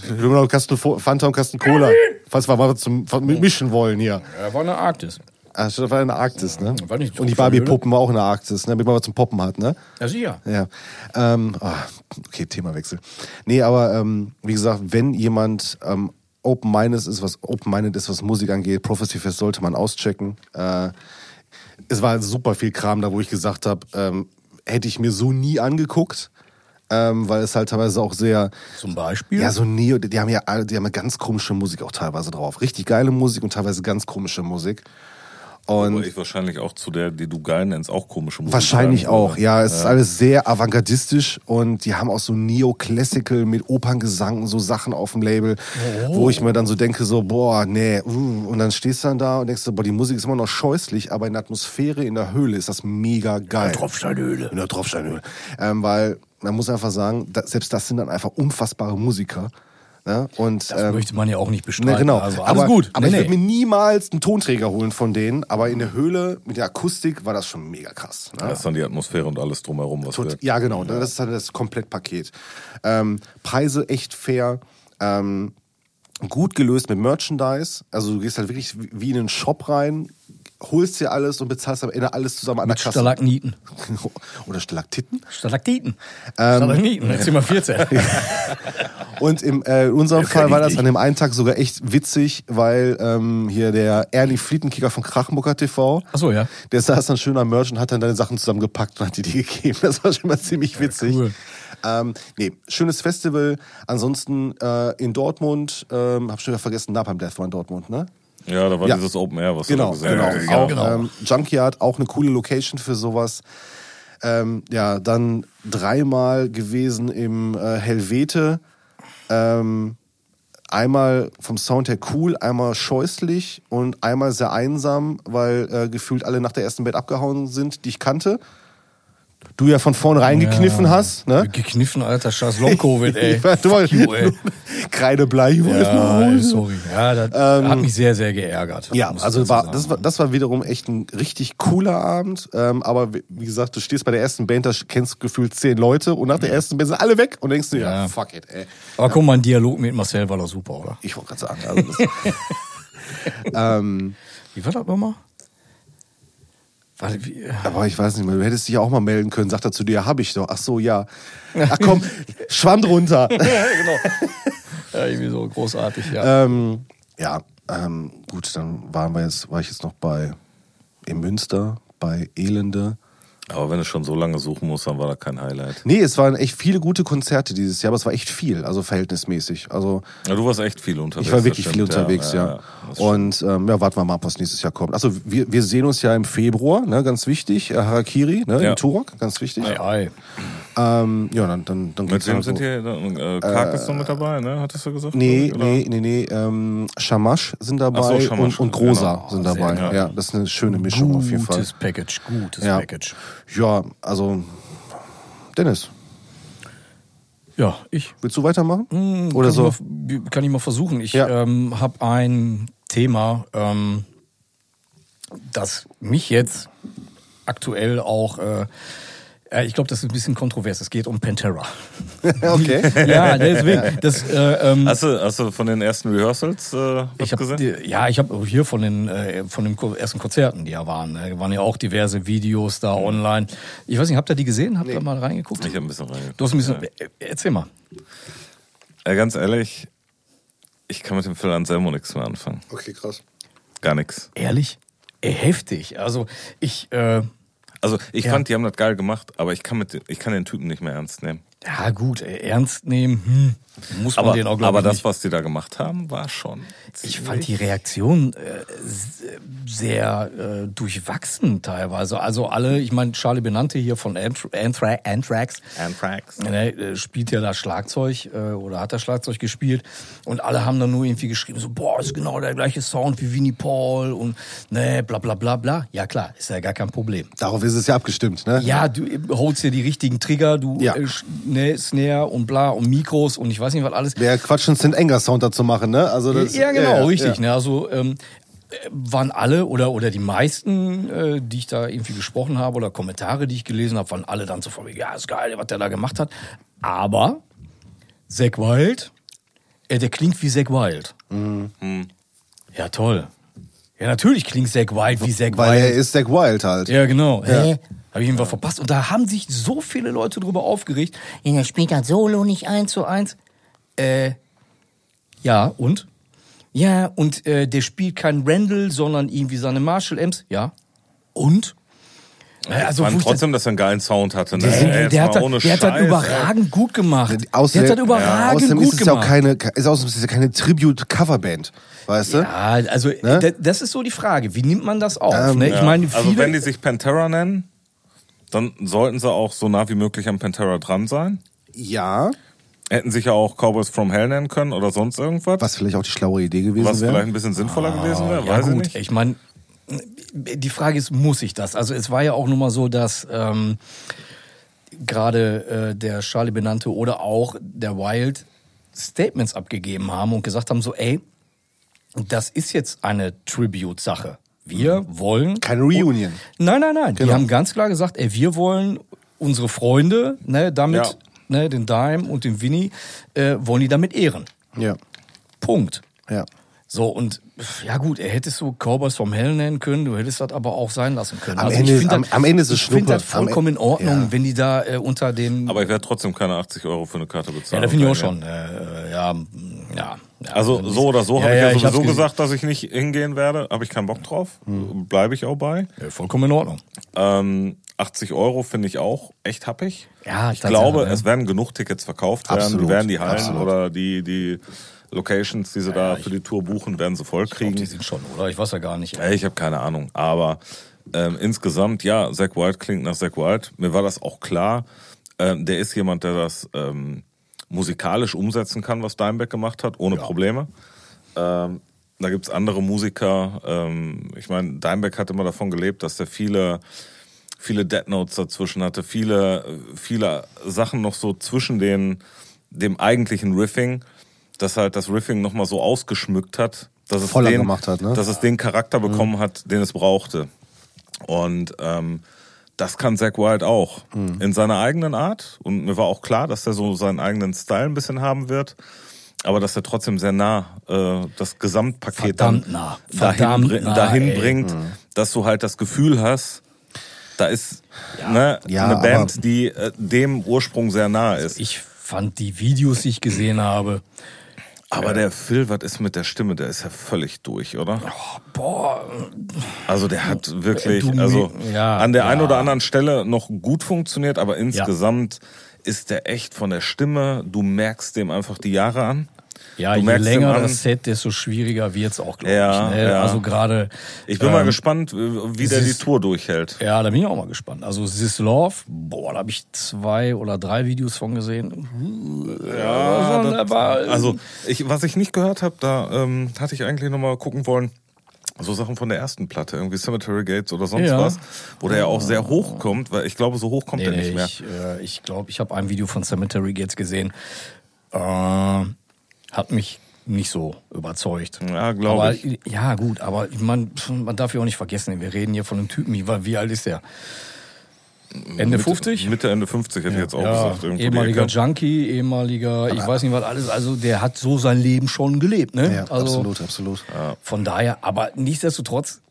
du noch einen Kasten Fanta und einen Kasten Cola. Falls wir mal zum mischen wollen hier. Er war in der Arktis. Ah, das war in der Arktis, ne? War nicht Und die? Barbie-Puppen war auch in der Arktis, ne? Damit man was zum Poppen hat, ne? Ja, sicher. Ja. Ähm, ah, okay, Themawechsel. Nee, aber ähm, wie gesagt, wenn jemand ähm, open-minded ist, was open-minded ist, was Musik angeht, Prophecy Fest sollte man auschecken. Äh, es war super viel Kram da, wo ich gesagt habe, ähm, hätte ich mir so nie angeguckt, ähm, weil es halt teilweise auch sehr Zum Beispiel. ja, so Neo, die haben ja die haben ja ganz komische Musik auch teilweise drauf. Richtig geile Musik und teilweise ganz komische Musik. Und Aber ich wahrscheinlich auch zu der, die du geil nennst, auch komische Musik. Wahrscheinlich auch, würde. ja. Es ist alles sehr avantgardistisch und die haben auch so Neo-Classical mit Operngesang so Sachen auf dem Label, wo ich mir dann so denke, so, boah, nee, uh, und dann stehst du dann da und denkst so, boah, die Musik ist immer noch scheußlich, aber in der Atmosphäre, in der Höhle ist das mega geil. Tropfsteinhöhle. In der Tropfsteinhöhle. Ähm, weil, man muss einfach sagen, selbst das sind dann einfach unfassbare Musiker. Ne? Und, Das ähm, möchte man ja auch nicht bestreiten. Ne, genau. Also alles aber, gut. Aber Nee, ich würde nee. mir niemals einen Tonträger holen von denen. Aber in der Höhle mit der Akustik war das schon mega krass. Ne? Das ist dann die Atmosphäre und alles drumherum, was Tot, ja, genau. Das ist halt das Komplettpaket. Ähm, Preise echt fair. Ähm, gut gelöst mit Merchandise. Also du gehst halt wirklich wie in einen Shop rein, holst dir alles und bezahlst am Ende alles zusammen an der Mit Kasse. Stalagniten. <laughs> Oder Stalaktiten. Stalaktiten. Ähm, Stalagniten, jetzt sind wir <laughs> 14. <laughs> Und im, äh, in unserem Fall war das an dem einen Tag sogar echt witzig, weil ähm, hier der Ernie Flietenkicker von Krachenmucker TV, Achso, ja. der saß dann schön am Merch und hat dann deine Sachen zusammengepackt und hat dir die gegeben. Das war schon mal ziemlich witzig. cool. Ähm, nee, schönes Festival. Ansonsten äh, in Dortmund, ähm, hab schon wieder vergessen, Napalm Death war in Dortmund, ne? Ja, da war Ja. dieses Open Air, was Genau, du da genau. gesehen hast. auch, genau. Ähm, Junkyard, auch eine coole Location für sowas. Ähm, ja, dann dreimal gewesen im äh, Helvete. Ähm, einmal vom Sound her cool, einmal scheußlich und einmal sehr einsam, weil äh, gefühlt alle nach der ersten Band abgehauen sind, die ich kannte. Du ja von vornherein gekniffen hast, ne? Gekniffen, alter Scheiß Long-Covid, <laughs> ey. Du Fuck you, ey. <laughs> Kreideblei, Ja, ey, sorry. Ja, das hat mich sehr, sehr geärgert. Ja, also war, das, war, das war wiederum echt ein richtig cooler Abend. Ähm, aber wie gesagt, du stehst bei der ersten Band, da kennst gefühlt zehn Leute und nach der ersten Band sind alle weg und denkst du, ja, Ja. fuck it, ey. Aber guck mal, ein Dialog mit Marcel war doch super, oder? Ich wollte gerade sagen. Also das, <laughs> ähm, Wie war das nochmal? Warte, wie, aber ich weiß nicht mehr, du hättest dich ja auch mal melden können, sagt er zu dir, hab ich doch. Ach so, ja. Ach komm, <laughs> schwamm drunter. ja, genau. ja, irgendwie so großartig, ja. ähm, ja, ähm, gut, dann waren wir jetzt, war ich jetzt noch bei in Münster, bei Elende. Aber wenn du schon so lange suchen musst, dann war da kein Highlight. Nee, es waren echt viele gute Konzerte dieses Jahr, aber es war echt viel, also verhältnismäßig. Also Ja, du warst echt viel unterwegs. ich war wirklich viel unterwegs, ja. das stimmt. Und ähm, ja, warten wir mal ab, was nächstes Jahr kommt. Also wir, wir sehen uns ja im Februar, ne, ganz wichtig. Äh, Harakiri, ne, Ja. in Turok, ganz wichtig. Ei, ei. Ähm, ja, dann, dann, dann Mit geht's wem halt sind so. hier? Äh, Kark ist noch mit dabei, ne? Hattest du gesagt? Nee, oder? nee, nee, nee. Ähm, Shamash sind dabei so, Shamash, und, und Grosa genau. sind dabei. geil. Ja, das ist eine schöne Mischung auf jeden Fall. Gutes Package, gutes Ja. Package. Ja, also Dennis, Ja, ich. willst du weitermachen? Hm, Oder kann so? Ich mal, kann ich mal versuchen. Ich Ja. ähm, habe ein Thema, ähm, das mich jetzt aktuell auch, äh, äh, ich glaube, das ist ein bisschen kontrovers. Es geht um Pantera. <laughs> okay. ja, deswegen. Das, äh, ähm, Hast du, hast du von den ersten Rehearsals äh, was ich habe gesehen? ja, ich habe hier von den äh, von den ersten Konzerten, die ja waren, äh, waren ja auch diverse Videos da online. Ich weiß nicht, habt ihr die gesehen? Habt ihr mal reingeguckt? Ich habe ein bisschen reingeguckt. Du hast ein bisschen. Ja. äh, Erzähl mal. Äh, ganz ehrlich, ich kann mit dem Phil Anselmo nichts mehr anfangen. Okay, krass. Gar nichts. Ehrlich? Ey, heftig. Also ich. Äh, Also ich Ja. fand, die haben das geil gemacht, aber ich kann, mit, den- ich kann den Typen nicht mehr ernst nehmen. Ja, gut, äh, ernst nehmen, hm, muss man Aber, den auch, aber ich, das, nicht. was die da gemacht haben, war schon. Ich fand die Reaktion äh, sehr äh, durchwachsen teilweise. Also alle, ich meine, Charlie Benante hier von Anthra Anthra Anthrax, Anthrax. Ne, äh, spielt ja das Schlagzeug äh, oder hat das Schlagzeug gespielt und alle haben dann nur irgendwie geschrieben so boah ist genau der gleiche Sound wie Vinnie Paul und ne bla bla bla bla ja klar ist ja gar kein Problem Darauf ist es ja abgestimmt, ne? ja du äh, holst dir die richtigen Trigger du Ja. äh, ne Snare und bla und Mikros und ich weiß nicht was alles Wäre Quatsch, einen St. Enger Sound dazu machen, ne? Also das, ja, genau, richtig. ja. Ne? Also ähm, äh, waren alle oder oder die meisten, äh, die ich da irgendwie gesprochen habe oder Kommentare, die ich gelesen habe, waren alle dann so von mir, ja, ist geil, was der da gemacht hat. Aber Zack Wild, äh, der klingt wie Zack Wild. Mhm. Ja, toll. Ja, natürlich klingt Zack Wild wie Zack Weil er Wild. ist Zack Wild halt. ja, genau. Hä? Habe ich irgendwas verpasst? Und da haben sich so viele Leute drüber aufgeregt. Ja, der spielt das Solo nicht eins zu eins. Äh, ja, und? Ja, und äh, der spielt kein Randall, sondern irgendwie seine Marshall-Amps. Ja. Und? Ja, Also wo fand trotzdem, dass er einen geilen Sound hatte. Ne? Ey, der, der, mal hat, das- ohne der hat das Scheiß, überragend gut gemacht. Außerdem, der hat das überragend außerdem gut ist es ja auch gemacht. keine, ist außerdem ist es ja keine Tribute-Coverband, weißt du? ja, also Ne? da- das ist so die Frage. Wie nimmt man das auf? Ähm, ne? Ich Ja. meine, viele, also wenn die sich Pantera nennen, dann sollten sie auch so nah wie möglich am Pantera dran sein. Ja, Hätten sich ja auch Cowboys from Hell nennen können oder sonst irgendwas. was vielleicht auch die schlaue Idee gewesen was vielleicht wäre. ein bisschen sinnvoller gewesen wäre, Ah, ja weiß ich gut, nicht. ich meine, die Frage ist, muss ich das? Also es war ja auch nun mal so, dass ähm, gerade äh, der Charlie benannte oder auch der Wild Statements abgegeben haben und gesagt haben so, ey, das ist jetzt eine Tribute-Sache. Wir wollen Keine Reunion. Nein, nein, nein. Die Genau. haben ganz klar gesagt, ey, wir wollen unsere Freunde, ne, damit, Ja. Ne, den Dime und den Winnie, äh, wollen die damit ehren. Ja, Punkt. ja. So, und ja gut, er hätte es so Cowboys vom Hell nennen können, du hättest das aber auch sein lassen können. Am also Ende- ich am- das, am Ende ist es Ich finde Schnuppe. das vollkommen in Ordnung, ja. wenn die da äh, unter den... Aber ich werde trotzdem keine 80 Euro für eine Karte ja, bezahlen. da finde ich auch schon. Äh, ja, ja, ja. Also so oder so Ja, habe ich ja, ja ich hab's sowieso gesehen. gesagt, dass ich nicht hingehen werde. Habe ich keinen Bock drauf. Bleibe ich auch bei. Ja, vollkommen in Ordnung. Ähm, 80 Euro finde ich auch echt happig. Ja, ich glaube, ne? es werden genug Tickets verkauft werden. Absolut, Die werden die Hallen absolut. oder die, die Locations, die sie da für die Tour buchen, werden sie voll kriegen. die sind schon, oder? Ich weiß ja gar nicht. Ich habe keine Ahnung. Aber ähm, insgesamt, ja, Zack Wild klingt nach Zack Wild. Mir war das auch klar. Ähm, der ist jemand, der das ähm, musikalisch umsetzen kann, was Dimebag gemacht hat, ohne Probleme. Ähm, da gibt's andere Musiker. Ähm, ich meine, Dimebag hat immer davon gelebt, dass der viele, viele Dead Notes dazwischen hatte, viele, viele Sachen noch so zwischen den, dem eigentlichen Riffing, dass halt das Riffing nochmal so ausgeschmückt hat, dass es, Voller den, gemacht hat, ne? dass es den Charakter bekommen hat, den es brauchte. Und ähm, das kann Zack Wild auch. In seiner eigenen Art. Und mir war auch klar, dass er so seinen eigenen Style ein bisschen haben wird. Aber dass er trotzdem sehr nah äh, das Gesamtpaket Verdammt nah. dahin, Verdammt bri- nah, dahin bringt, dass du halt das Gefühl hast, da ist ne, Ja, eine Band, die äh, dem Ursprung sehr nah ist. Ich fand die Videos, die ich gesehen habe, Aber der Phil, was ist mit der Stimme? Der ist ja völlig durch, oder? boah, Also der hat wirklich, Du, also ja, an der einen ja. oder anderen Stelle noch gut funktioniert, aber insgesamt ist der echt von der Stimme, du merkst dem einfach die Jahre an. Ja, je länger das Set, desto schwieriger wird's auch, glaube Ja, ich. Ne? ja. Also gerade. Ich bin mal ähm, gespannt, wie der es die Tour durchhält. Ja, da bin ich auch mal gespannt. Also This Love, boah, da habe ich zwei oder drei Videos von gesehen. Ja, Also, das, also ich, was ich nicht gehört habe, da ähm, hatte ich eigentlich noch mal gucken wollen. So Sachen von der ersten Platte, irgendwie Cemetery Gates oder sonst Ja. was, wo der ja auch sehr hoch kommt, weil ich glaube, so hoch kommt Nee, er nicht mehr. ich glaube, äh, ich, glaub, ich habe ein Video von Cemetery Gates gesehen. Äh, hat mich nicht so überzeugt. Ja, glaube aber, ich. Ja, gut, aber man, man darf ja auch nicht vergessen, wir reden hier von einem Typen, wie, wie alt ist der? Ende 50? Mitte, Ende 50 hätte ich jetzt auch ja, gesagt. ehemaliger. Junkie, ehemaliger, ich weiß nicht was alles, also der hat so sein Leben schon gelebt, ne? Ja, also, absolut, absolut. Von daher, aber nichtsdestotrotz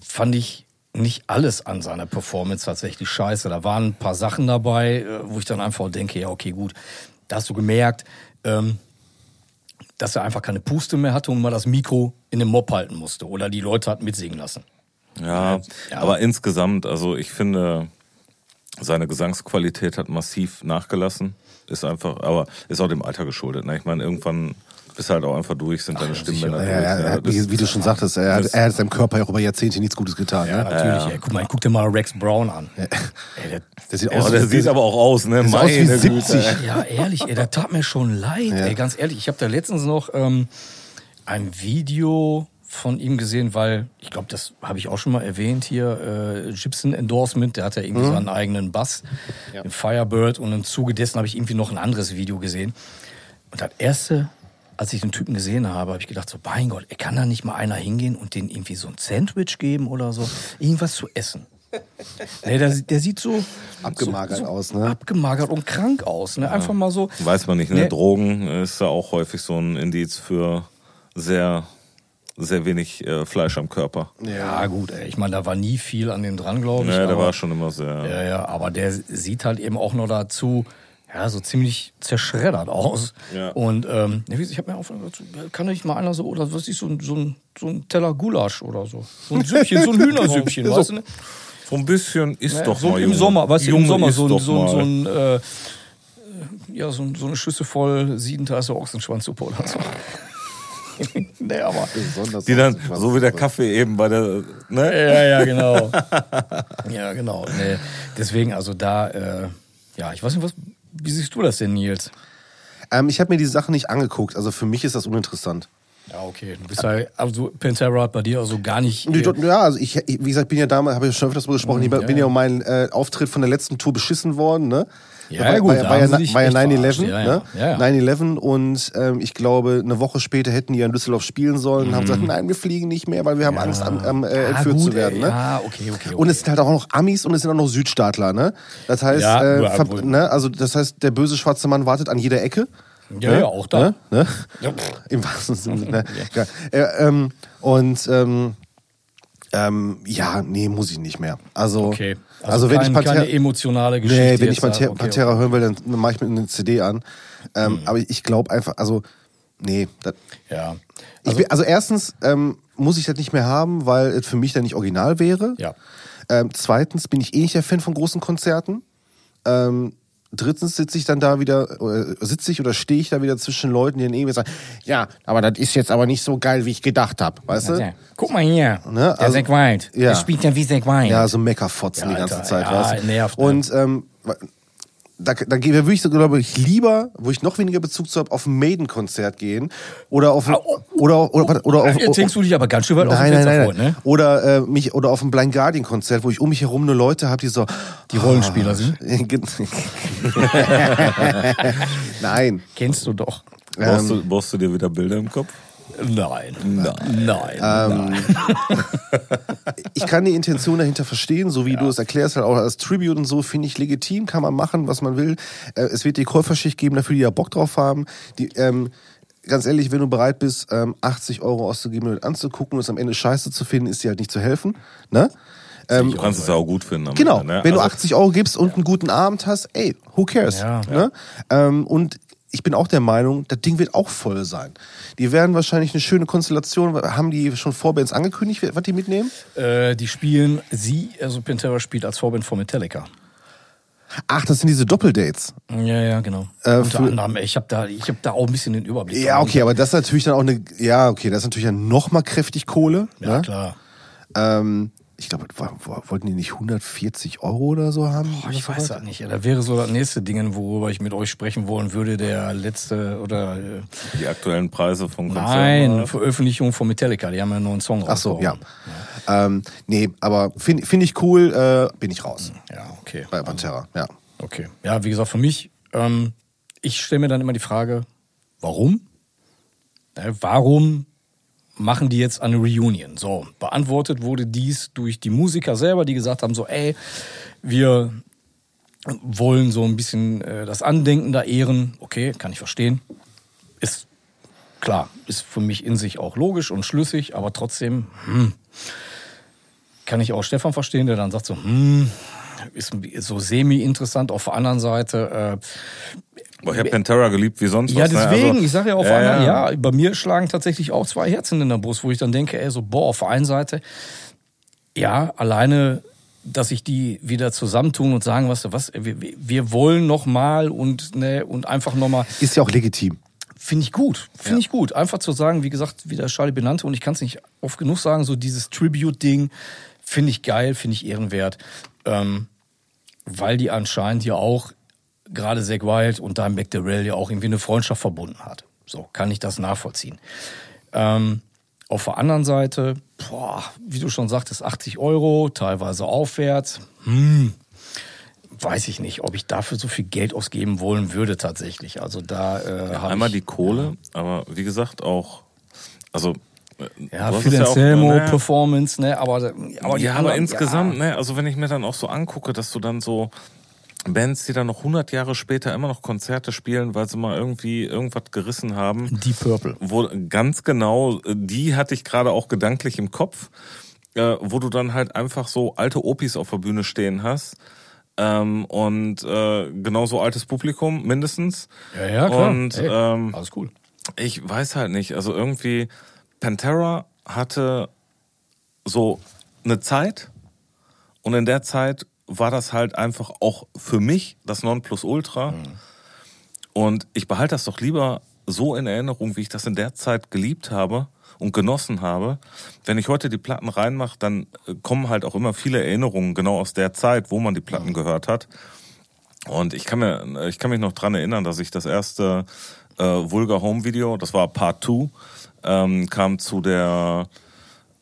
fand ich nicht alles an seiner Performance tatsächlich scheiße. Da waren ein paar Sachen dabei, äh, wo ich dann einfach denke, ja, okay, gut, da hast du gemerkt, ähm, dass er einfach keine Puste mehr hatte und mal das Mikro in den Mob halten musste oder die Leute hat mitsingen lassen. Ja, Ja. aber insgesamt, also ich finde, Seine Gesangsqualität hat massiv nachgelassen. Ist einfach, aber ist auch dem Alter geschuldet. Ne? Ich meine, irgendwann bist halt auch einfach durch, sind deine Stimmbänder Ja, durch. ja, ne? ja, wie, wie du schon sagtest, er hat, er hat seinem Körper ja auch über Jahrzehnte nichts Gutes getan. Ja, ne? natürlich. Ey, guck mal, guck dir mal Rex Brown an. Ey, der, Der sieht aus, der sieht aber auch aus, ne? sieht aus wie Meine 70. Güte, ja, ehrlich, ey, der tat mir schon leid. Ey, ganz ehrlich, ich habe da letztens noch ähm, ein Video von ihm gesehen, weil ich glaube, das habe ich auch schon mal erwähnt hier, äh, Gibson Endorsement, der hat ja irgendwie seinen eigenen Bass, den Firebird und im Zuge dessen habe ich irgendwie noch ein anderes Video gesehen. Und das erste, als ich den Typen gesehen habe, habe ich gedacht so, mein Gott, ey, kann da nicht mal einer hingehen und den irgendwie so ein Sandwich geben oder so, irgendwas zu essen. <laughs> Nee, der, der sieht so Abgemagert so, so aus, ne? Abgemagert und krank aus, ne? Einfach mal so. Weiß man nicht, ne? Nee. Drogen ist ja auch häufig so ein Indiz für sehr, sehr wenig äh, Fleisch am Körper. Ja, gut, ey. Ich meine, da war nie viel an dem dran, glaube ich. Ne, der aber, war schon immer sehr. Ja, ja, aber der sieht halt eben auch noch dazu, ja, so ziemlich zerschreddert aus. Ja. Und ähm, ich habe mir auch dazu, kann nicht mal einer so, oder was ist so ein, so ein, so ein Teller Gulasch oder so. So ein Süppchen, so ein <laughs> Hühnersüppchen, So. weißt du? Ne? So ein bisschen ist Ja, doch so mal im Junge. Sommer, weißt du, im Sommer so, ein- so, so ein, äh, ja, so, so eine Schüssel voll Siedentasse Ochsenschwanzsuppe oder so. <laughs> nee, aber. besonders Die dann, so wie der Kaffee eben bei der, ne? Ja, ja, genau. <laughs> ja, genau. Nee, deswegen, also da, äh, ja, ich weiß nicht, was, wie siehst du das denn, Nils? Ähm, ich habe mir die Sachen nicht angeguckt, also für mich ist das uninteressant. Ja, okay. Du bist ja, also Pantera hat bei dir also gar nicht. Ja, also ich, wie gesagt, bin ja damals, habe ich schon öfters drüber gesprochen, ich bin ja um meinen äh, Auftritt von der letzten Tour beschissen worden, ne? Ja, war, gut, war, da war, ja, war ja echt 9-11, verarscht, ja, ja. ne? Ja, ja. 9-11 und ähm, ich glaube, eine Woche später hätten die ja in Düsseldorf spielen sollen und haben gesagt, nein, wir fliegen nicht mehr, weil wir haben Angst, am, am, äh, Mhm. Ja, entführt gut, zu werden, ey, ne? Ja, okay, okay. okay. Und es sind halt auch noch Amis und es sind auch noch Südstaatler, ne? Das heißt, Ja, äh, ja, ne? also das heißt, der böse schwarze Mann wartet an jeder Ecke. ja, ne? ja, auch da. Ne? Ne? Ja. <laughs> Im wahrsten Sinne. Ne? <laughs> Ja. Äh, ähm, und ähm, ähm, ja, nee, muss ich nicht mehr. Also, Okay. Also, wenn kein, ich Pantera, keine emotionale Geschichte. nee, wenn ich Pantera. Okay, Pantera hören will, dann mache ich mir eine CD an. Ähm, Aber ich glaube einfach, also nee, das. Ja. ich Also, bin, also erstens ähm, muss ich das nicht mehr haben, weil es für mich dann nicht original wäre. ja. Ähm, zweitens bin ich eh nicht der Fan von großen Konzerten. Ähm, drittens sitze ich dann da wieder, oder sitze ich oder stehe ich da wieder zwischen Leuten, die dann irgendwie sagen, ja, aber das ist jetzt aber nicht so geil, wie ich gedacht habe, weißt du? Ja. Guck mal hier. Ne, Der also- Zack Wild. Ja. Der spielt ja wie Zack Wild. Ja, so Meckerfotzen Ja, die ganze Zeit, ja, weißt du? nervt, ne? Und ähm, da, da gehe- würde ich so, glaube ich, lieber, wo ich noch weniger Bezug zu habe, auf ein Maiden-Konzert gehen oder auf, oh, oder, oder, oder, oder auf, Jetzt hängst du dich aber ganz schön weit aus dem Nein, nein, nein, vor, nein. ne? Oder äh, mich oder auf einem Blind Guardian Konzert, wo ich um mich herum nur Leute habe, die so Die Rollenspieler sind. <laughs> <laughs> nein. Kennst du doch. Brauchst, du, brauchst du dir wieder Bilder im Kopf? Nein. Nein. Nein. Ähm, <laughs> ich kann die Intention dahinter verstehen, so wie du es erklärst, halt auch als Tribute und so, finde ich legitim, kann man machen, was man will. Äh, es wird die Käuferschicht geben, dafür die ja Bock drauf haben. Die, ähm, ganz ehrlich, wenn du bereit bist, ähm, 80 Euro auszugeben und anzugucken und es am Ende scheiße zu finden, ist dir halt nicht zu helfen. Ne? Ähm, Du kannst es ja auch gut finden. Genau, Ende, ne? wenn du Also, 80 Euro gibst und einen guten Abend hast, ey, who cares? Ja, ne? Ähm, und ich bin auch der Meinung, das Ding wird auch voll sein. Die werden wahrscheinlich eine schöne Konstellation, haben die schon Vorbands angekündigt, was die mitnehmen? Äh, die spielen, sie, also Pantera spielt als Vorband von Metallica. Ach, das sind diese Doppeldates. Ja, ja, genau. Äh, Unter für- anderem, ich habe da, ich hab da auch ein bisschen den Überblick. Ja, okay, aber das ist natürlich dann auch eine, ja, okay, das ist natürlich dann nochmal kräftig Kohle. Ja, ne? klar. Ähm, ich glaube, wollten die nicht 140 Euro oder so haben? Boah, ich weiß das nicht. Ja, da wäre so das nächste Ding, worüber ich mit euch sprechen wollen würde, der letzte oder äh, die aktuellen Preise von Konzerten. nein, Veröffentlichung von Metallica. Die haben ja einen neuen Song Ach so, ja. rausgehauen. Ähm, nee, aber finde find ich cool, äh, bin ich raus. Ja, okay. Bei Pantera, ja. Okay. Ja, wie gesagt, für mich, ähm, ich stelle mir dann immer die Frage, warum? Äh, warum machen die jetzt eine Reunion? So, beantwortet wurde dies durch die Musiker selber, die gesagt haben, so, ey, wir wollen so ein bisschen äh, das Andenken da ehren. Okay, kann ich verstehen. Ist klar, ist für mich in sich auch logisch und schlüssig, aber trotzdem, hm, kann ich auch Stefan verstehen, der dann sagt so, hm, ist so semi-interessant. Auf der anderen Seite, äh, Boah, ich habe Pantera geliebt wie sonst ja, was. ne? deswegen, Also, ich sage ja auf ja, der anderen, ja. ja, bei mir schlagen tatsächlich auch zwei Herzen in der Brust, wo ich dann denke, ey, so, boah, auf der einen Seite, ja, alleine dass sich die wieder zusammentun und sagen, was, was, wir, wir wollen noch mal und ne und einfach noch mal. Ist ja auch legitim. Finde ich gut, finde ich gut. Einfach zu sagen, wie gesagt, wie der Charlie benannte und ich kann es nicht oft genug sagen, so dieses Tribute-Ding finde ich geil, finde ich ehrenwert, ähm, weil die anscheinend ja auch gerade Zack Wild und Dimebag Darrell ja auch irgendwie eine Freundschaft verbunden hat. So kann ich das nachvollziehen. Ähm, auf der anderen Seite, boah, wie du schon sagtest, 80 Euro, teilweise aufwärts. Hm, weiß ich nicht, ob ich dafür so viel Geld ausgeben wollen würde tatsächlich. Also da äh, hab Einmal ich, die Kohle, aber wie gesagt auch, also äh, ja, auch, Selmo naja, Performance, ne, aber aber ja, aber insgesamt, ja, ne, also wenn ich mir dann auch so angucke, dass du dann so Bands, die dann noch 100 Jahre später immer noch Konzerte spielen, weil sie mal irgendwie irgendwas gerissen haben, Deep Purple. wo ganz genau, die hatte ich gerade auch gedanklich im Kopf, äh, wo du dann halt einfach so alte Opis auf der Bühne stehen hast. Ähm, und äh, genauso altes Publikum mindestens. Ja, ja, klar. Und Ey, ähm, alles cool. ich weiß halt nicht. Also irgendwie, Pantera hatte so eine Zeit und in der Zeit war das halt einfach auch für mich das Nonplusultra. Und ich behalte das doch lieber so in Erinnerung, wie ich das in der Zeit geliebt habe und genossen habe. Wenn ich heute die Platten reinmache, dann äh, kommen halt auch immer viele Erinnerungen genau aus der Zeit, wo man die Platten gehört hat. Und ich kann mir, ich kann mich noch dran erinnern, dass ich das erste äh, Vulgar Home Video, das war Part 2, ähm, kam zu der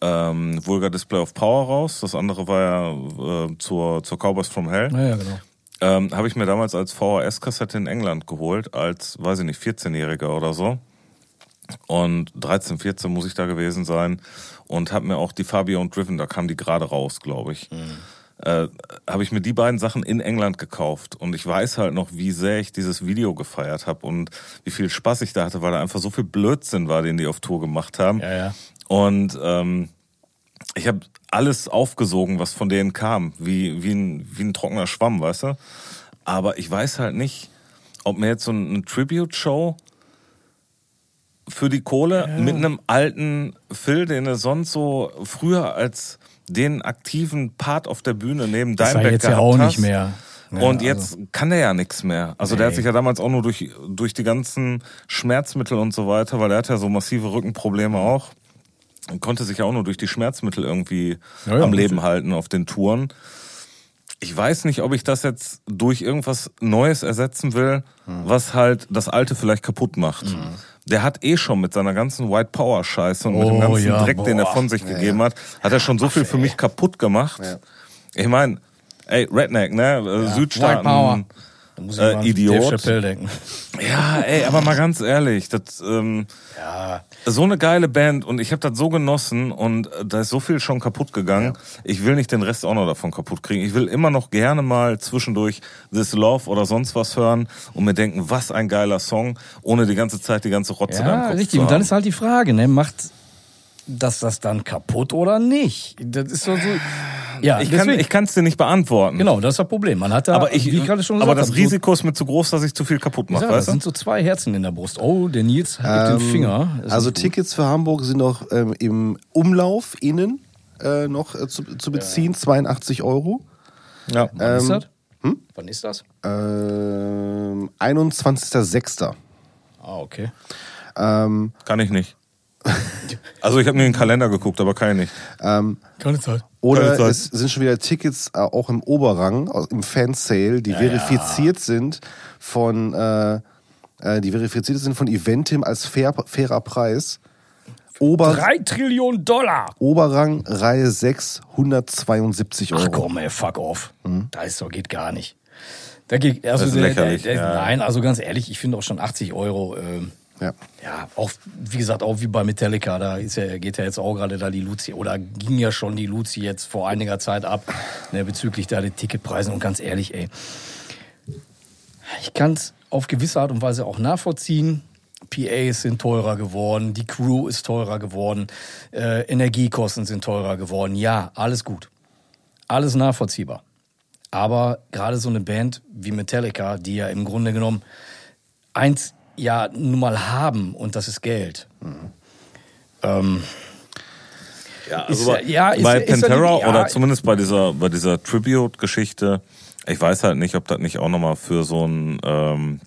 ähm, Vulgar Display of Power raus. Das andere war ja äh, zur, zur Cowboys from Hell. Ja, ja, genau. Ähm, Habe ich mir damals als VHS-Kassette in England geholt, als, weiß ich nicht, 14-Jähriger oder so. Und 13, 14 muss ich da gewesen sein. Und habe mir auch die Fabio und Driven, da kam die gerade raus, glaube ich. Äh, habe ich mir die beiden Sachen in England gekauft. Und ich weiß halt noch, wie sehr ich dieses Video gefeiert habe und wie viel Spaß ich da hatte, weil da einfach so viel Blödsinn war, den die auf Tour gemacht haben. Ja, ja. Und ähm, ich habe alles aufgesogen, was von denen kam, wie, wie, ein, wie ein trockener Schwamm, weißt du? Aber ich weiß halt nicht, ob mir jetzt so eine Tribute-Show für die Kohle mit einem alten Phil, den er sonst so früher als den aktiven Part auf der Bühne neben Das war jetzt ja auch hast. nicht mehr. Ja, und also- jetzt kann er ja nichts mehr. Also der hat Nee. sich ja damals auch nur durch, durch die ganzen Schmerzmittel und so weiter, weil er hat ja so massive Rückenprobleme auch. Konnte sich ja auch nur durch die Schmerzmittel irgendwie Ja, ja, am Leben halten auf den Touren. Ich weiß nicht, ob ich das jetzt durch irgendwas Neues ersetzen will, Hm. was halt das Alte vielleicht kaputt macht. Der hat eh schon mit seiner ganzen White Power Scheiße und mit dem Oh, ganzen ja, Dreck, den er boah. von sich gegeben hat, hat er schon so viel für mich kaputt gemacht. Ich meine, ey, Redneck, ne? Südstaaten. White Power. Da muss ich Äh, mal Idiot. Dave Chappelle denken. Ja, ey, aber mal ganz ehrlich, das ähm, Ja, so eine geile Band und ich habe das so genossen und äh, da ist so viel schon kaputt gegangen. Ich will nicht den Rest auch noch davon kaputt kriegen. Ich will immer noch gerne mal zwischendurch This Love oder sonst was hören und mir denken, was ein geiler Song, ohne die ganze Zeit die ganze Rotze da im ja richtig. Und dann ist halt die Frage, ne, macht das das dann kaputt oder nicht? Das ist so, so ja, ich kann deswegen- ich kann's dir nicht beantworten. genau, das ist das Problem. Man hat da, Aber ich, wie ich gerade schon aber gesagt das habe, so- Risiko ist mir zu groß, dass ich zu viel kaputt mache, Ja, das sind so zwei Herzen in der Brust. Oh, der Nils hat den Finger. Das ist Also. Tickets für Hamburg sind noch ähm, im Umlauf innen äh, noch äh, zu, zu beziehen, 82 Euro. Ja. Wann ist ähm, das? Wann ist das? Ähm, 21.06. Ah, okay. Ähm, Kann ich nicht. <laughs> Also ich habe mir den Kalender geguckt, aber ich nicht. Keine Zeit. Oder Keine Zeit. es sind schon wieder Tickets äh, auch im Oberrang, aus- im Fansale, die verifiziert sind von äh, äh, die verifiziert sind von Eventim als fair, fairer Preis. Ober, Drei Trillionen Dollar. Oberrang Reihe 6, 172 Euro. Ach komm, ey, fuck off. Da ist geht gar nicht. Da geht, also Das ist der- lächerlich, der, der, ja. Nein, also ganz ehrlich, ich finde auch schon 80 Euro, ähm, Ja. ja, auch, wie gesagt, auch wie bei Metallica, da ist ja, geht ja jetzt auch gerade da die Luzi, oder ging ja schon die Luzi jetzt vor einiger Zeit ab, ne, bezüglich der Ticketpreisen und ganz ehrlich, ey, ich kann es auf gewisse Art und Weise auch nachvollziehen. PAs sind teurer geworden, die Crew ist teurer geworden, äh, Energiekosten sind teurer geworden. Ja, alles gut. Alles nachvollziehbar. Aber gerade so eine Band wie Metallica, die ja im Grunde genommen eins ja nun mal haben und das ist Geld. Ähm, Ja, Ist also ja- ja, ist bei ist Pantera ja. oder zumindest bei dieser, bei dieser Tribute-Geschichte, ich weiß halt nicht, ob das nicht auch nochmal für so einen ähm,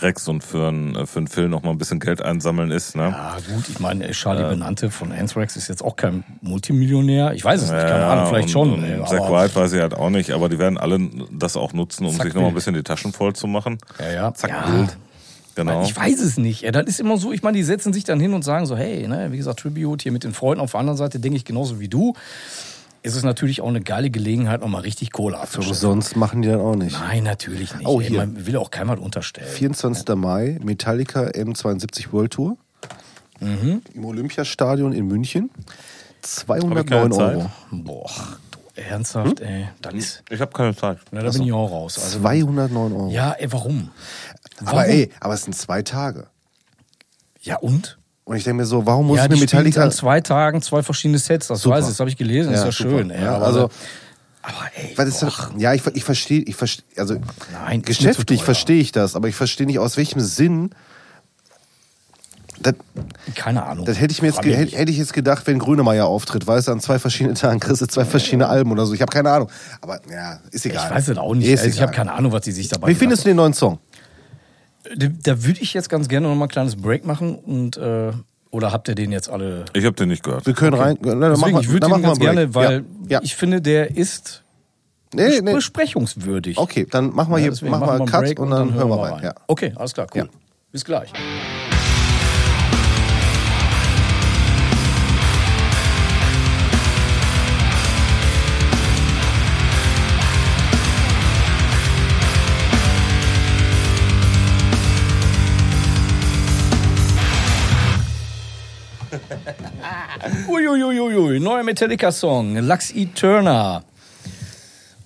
Rex und für einen, für einen Film nochmal ein bisschen Geld einsammeln ist, ne? Ja, gut, ich meine, Charlie Benante von Anthrax ist jetzt auch kein Multimillionär. Ich weiß es nicht, keine Ahnung, vielleicht und, schon. Und ey, Zack White weiß ich halt auch nicht, aber die werden alle das auch nutzen, um Zack sich nochmal ein bisschen die Taschen voll zu machen. Ja, ja. Zack Ja. Genau. Ich weiß es nicht. Ja, das ist immer so, ich meine, die setzen sich dann hin und sagen so, hey, ne, wie gesagt, Tribute hier mit den Freunden. Auf der anderen Seite denke ich genauso wie du. Ist es natürlich auch eine geile Gelegenheit, nochmal richtig Kohle Für abzuschöpfen. sonst machen die dann auch nicht. Nein, natürlich nicht. Oh, Ey, hier. Man will auch keinem was unterstellen. 24. Mai, Metallica M72 World Tour. Mhm. Im Olympiastadion in München. Hab ich 209 keine Zeit. Euro. Boah, ernsthaft, ey. Das ist, Ich habe keine Zeit. na, da bin ich auch raus. Also, 209 Euro. ja, ey, warum? aber Warum? ey, aber es sind zwei Tage. Ja, und? Und ich denke mir so, warum muss ja, ich mir Metallica. an zwei Tagen zwei verschiedene Sets. Das Super. weiß ich, das habe ich gelesen. ist ja super. schön. Ey, Ja, aber, also, aber ey, weil das, boah. ja, ich, ich verstehe, ich verstehe, also Nein, ist geschäftlich verstehe ich das, aber ich verstehe nicht aus welchem Sinn. Das, keine Ahnung. das hätte ich mir jetzt, hätte, hätte ich jetzt gedacht, wenn Grönemeyer auftritt, weißt du, an zwei verschiedenen Tagen kriegst du zwei verschiedene Alben oder so. Ich habe keine Ahnung. Aber ja, ist egal. Ich weiß es auch nicht. Ist Also, ich habe keine Ahnung, was die sich dabei Wie findest du den neuen Song? Da, da würde ich jetzt ganz gerne noch mal ein kleines Break machen und äh, oder habt ihr den jetzt alle? Ich habe den nicht gehört. Wir können rein. Na, dann Deswegen, ich würde den ganz gerne, weil ja. ja. ich finde, der ist nee, nee. besprechungswürdig. Okay, dann machen wir Ja, hier machen wir Cut Break und dann, hören wir rein. Ja. Okay, alles klar, cool. Ja. Bis gleich. <laughs> Uiuiuiui, neuer Metallica-Song, Lux Eterna.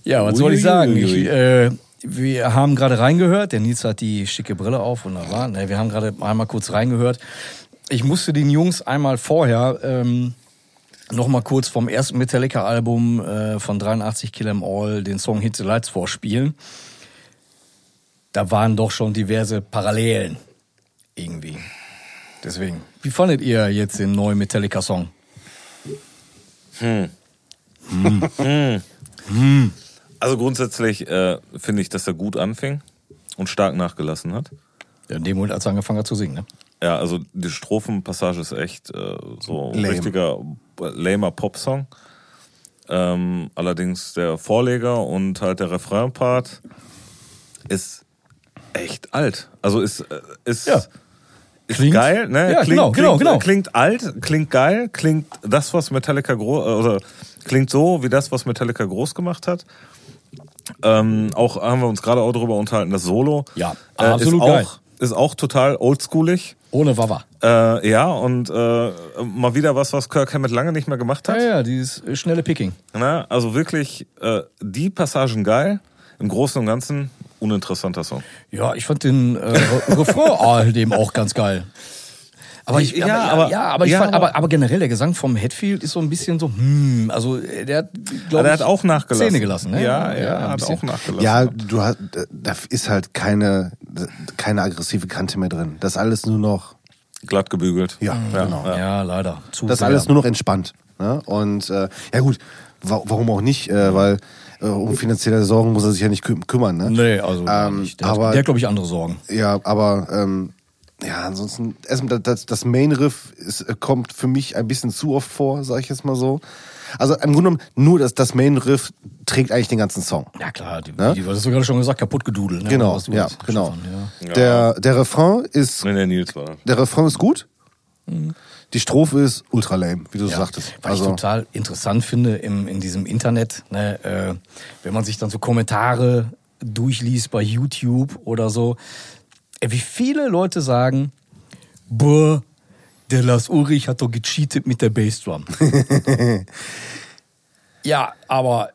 Ja, was soll ich sagen? Ich, äh, wir haben gerade reingehört. Der Nils hat die schicke Brille auf, wunderbar. Ne, wir haben gerade einmal kurz reingehört. Ich musste den Jungs einmal vorher ähm, noch mal kurz vom ersten Metallica-Album äh, von 83 Kill 'Em All den Song Hit the Lights vorspielen. Da waren doch schon diverse Parallelen irgendwie. Deswegen. Wie fandet ihr jetzt den neuen Metallica-Song? Also grundsätzlich äh, finde ich, dass er gut anfing und stark nachgelassen hat. Ja, in dem Moment, als er angefangen hat zu singen, ne? Ja, also die Strophenpassage ist echt äh, so ein Lame. richtiger lamer Popsong. Ähm, allerdings der Vorleger und halt der Refrain-Part ist echt alt. Also ist, äh, ist, Ja. Klingt- geil, ne? Ja, klingt, genau, genau, klingt, genau. Klingt alt, klingt geil, klingt das, was Metallica groß, oder klingt so wie das, was Metallica groß gemacht hat. Ähm, auch haben wir uns gerade auch darüber unterhalten, das Solo. Ja, äh, absolut ist geil. auch, ist auch total oldschoolig. Ohne Wawa. Äh, ja, und äh, mal wieder was, was Kirk Hammett lange nicht mehr gemacht Ja, hat. ja, dieses äh, schnelle Picking. Na, also wirklich äh, die Passagen geil. Im Großen und Ganzen uninteressanter Song. Ja, ich fand den äh, Refrain <laughs> eben auch ganz geil. Aber ich, Ja, aber, ja, aber- ja, aber, ich ja, fand, aber- aber, generell der Gesang vom Headfield ist so ein bisschen so, hm, also äh, der hat, glaube der ich, hat auch nachgelassen. Zähne gelassen, ne? Ja, ja, Ja, hat bisschen. auch nachgelassen. Ja, du hast, da ist halt keine, keine aggressive Kante mehr drin. Das ist alles nur noch, Glatt gebügelt. ja, genau. Ja, leider. Zu Das ist sehr. alles nur noch entspannt. Ne? Und äh, ja gut, wa warum auch nicht? Äh, weil um finanzielle Sorgen muss er sich ja nicht kü kümmern. Ne? Nee, also gar Ähm, nicht. Der, aber- hat- der hat, glaube ich, andere Sorgen. Ja, aber ähm, ja, ansonsten, erstmal das, das Main Riff ist, äh, kommt für mich ein bisschen zu oft vor, sage ich jetzt mal so. Also im Grunde genommen, nur das, das Main Riff trägt eigentlich den ganzen Song. Ja klar, die, Ne? die, du hast sogar schon gesagt, kaputt gedudelt. Ne? Genau, du ja, genau. von, ja. Der, der Refrain ist, Nee, der Nils war. der Refrain ist gut. Die Strophe ist ultra lame, wie du Ja, sagtest. Was Also, ich total interessant finde im, in diesem Internet, ne, äh, wenn man sich dann so Kommentare durchliest bei YouTube oder so, äh, wie viele Leute sagen, boah, der Lars Ulrich hat doch gecheatet mit der Bassdrum. <laughs> ja, aber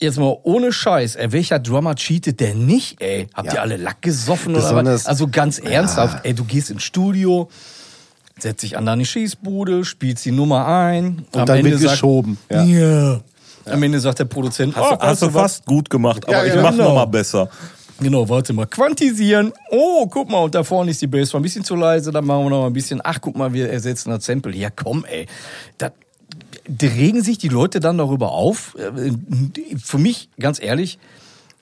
jetzt mal ohne Scheiß, ey, welcher Drummer cheatet denn nicht, ey? Habt Ja. ihr alle Lack gesoffen oder Besonders- was? Also ganz ernsthaft, ey, du gehst ins Studio, setzt dich an deine Schießbude, spielst die Nummer ein. Und dann wird geschoben, ja. Ja. Am Ende sagt der Produzent, Hast, oh, du- hast weißt du du was? fast gut gemacht, aber Ja, ich ja, mach genau. noch mal besser. Genau, warte mal. Quantisieren. Oh, guck mal, und da vorne ist die Bass. War ein bisschen zu leise, dann machen wir noch mal ein bisschen. Ach, guck mal, wir ersetzen das Sample. Ja, komm, ey. Das, regen sich die Leute dann darüber auf. Äh, Für mich, ganz ehrlich,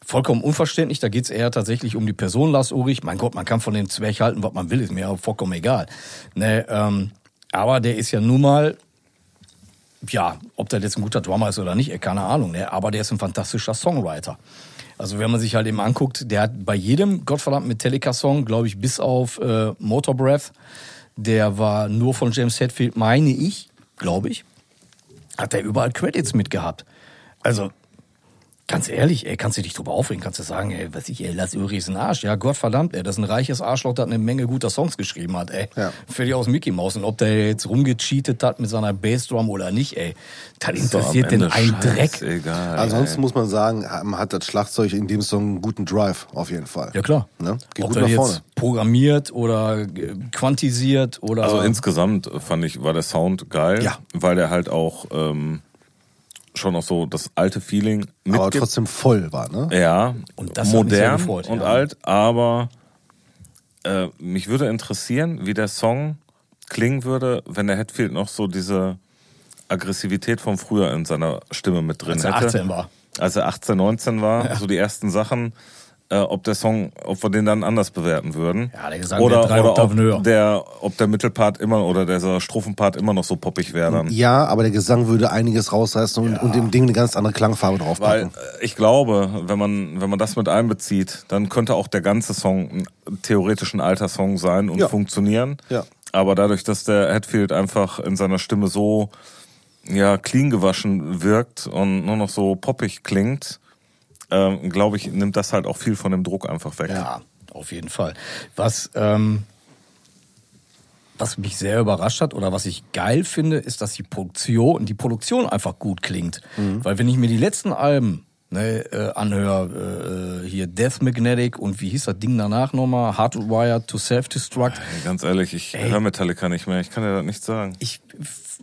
vollkommen unverständlich. Da geht's eher tatsächlich um die Person Lars Ulrich. Mein Gott, man kann von dem Zwerg halten, was man will, ist mir vollkommen egal. Ne, ähm, aber der ist ja nun mal, ja, ob der jetzt ein guter Drummer ist oder nicht, keine Ahnung. Ne, aber der ist ein fantastischer Songwriter. Also wenn man sich halt eben anguckt, der hat bei jedem Gottverdammt Metallica-Song, glaube ich, bis auf äh, Motor Breath, der war nur von James Hetfield, meine ich, glaube ich, hat er überall Credits mitgehabt. Also Ganz ehrlich, ey, kannst du dich drüber aufregen? Kannst du sagen, ey, was ich, ey, lass Ulrich ist ein Arsch. Ja, Gott verdammt, ey, das ist ein reiches Arschloch, das eine Menge guter Songs geschrieben hat, ey. Ja. Völlig aus Mickey Mouse. Und ob der jetzt rumgecheatet hat mit seiner Bassdrum oder nicht, ey, das interessiert den Ende einen Dreck. Egal. Ansonsten muss man sagen, ähm, hat das Schlagzeug in dem Song einen guten Drive, auf jeden Fall. Ja, klar. Ne? Geht ob gut der nach jetzt vorne. programmiert oder äh, quantisiert oder. Also insgesamt fand ich, war der Sound geil, Ja. weil der halt auch ähm, schon noch so das alte Feeling Aber mitgibt. trotzdem voll war, ne? Ja, Und das hat mich sehr modern gefreut, und ja. alt, aber äh, mich würde interessieren, wie der Song klingen würde, wenn der Hetfield noch so diese Aggressivität von früher in seiner Stimme mit drin Als er hätte. 18 war. Als er 18, 19 war, so die ersten Sachen, äh, ob der Song, ob wir den dann anders bewerten würden. Ja, der Gesang oder wäre drei oder höher. ob der, ob der Mittelpart immer oder der Strophenpart immer noch so poppig wäre dann. Ja, aber der Gesang würde einiges rausreißen und, und dem Ding eine ganz andere Klangfarbe Weil draufpacken. äh, ich glaube, wenn man, wenn man das mit einbezieht, dann könnte auch der ganze Song ein, theoretisch ein alter Song sein und Ja. funktionieren. Ja. Aber dadurch, dass der Hetfield einfach in seiner Stimme so ja, clean gewaschen wirkt und nur noch so poppig klingt, ähm, glaube ich, nimmt das halt auch viel von dem Druck einfach weg. Ja, auf jeden Fall. Was, ähm, was mich sehr überrascht hat oder was ich geil finde, ist, dass die Produktion, die Produktion einfach gut klingt. Weil wenn ich mir die letzten Alben ne, äh, anhöre, äh, hier Death Magnetic und wie hieß das Ding danach nochmal, Hardwired to Self-Destruct, Ganz ehrlich, ich höre Metallica nicht mehr. Ich kann dir das nicht sagen. ich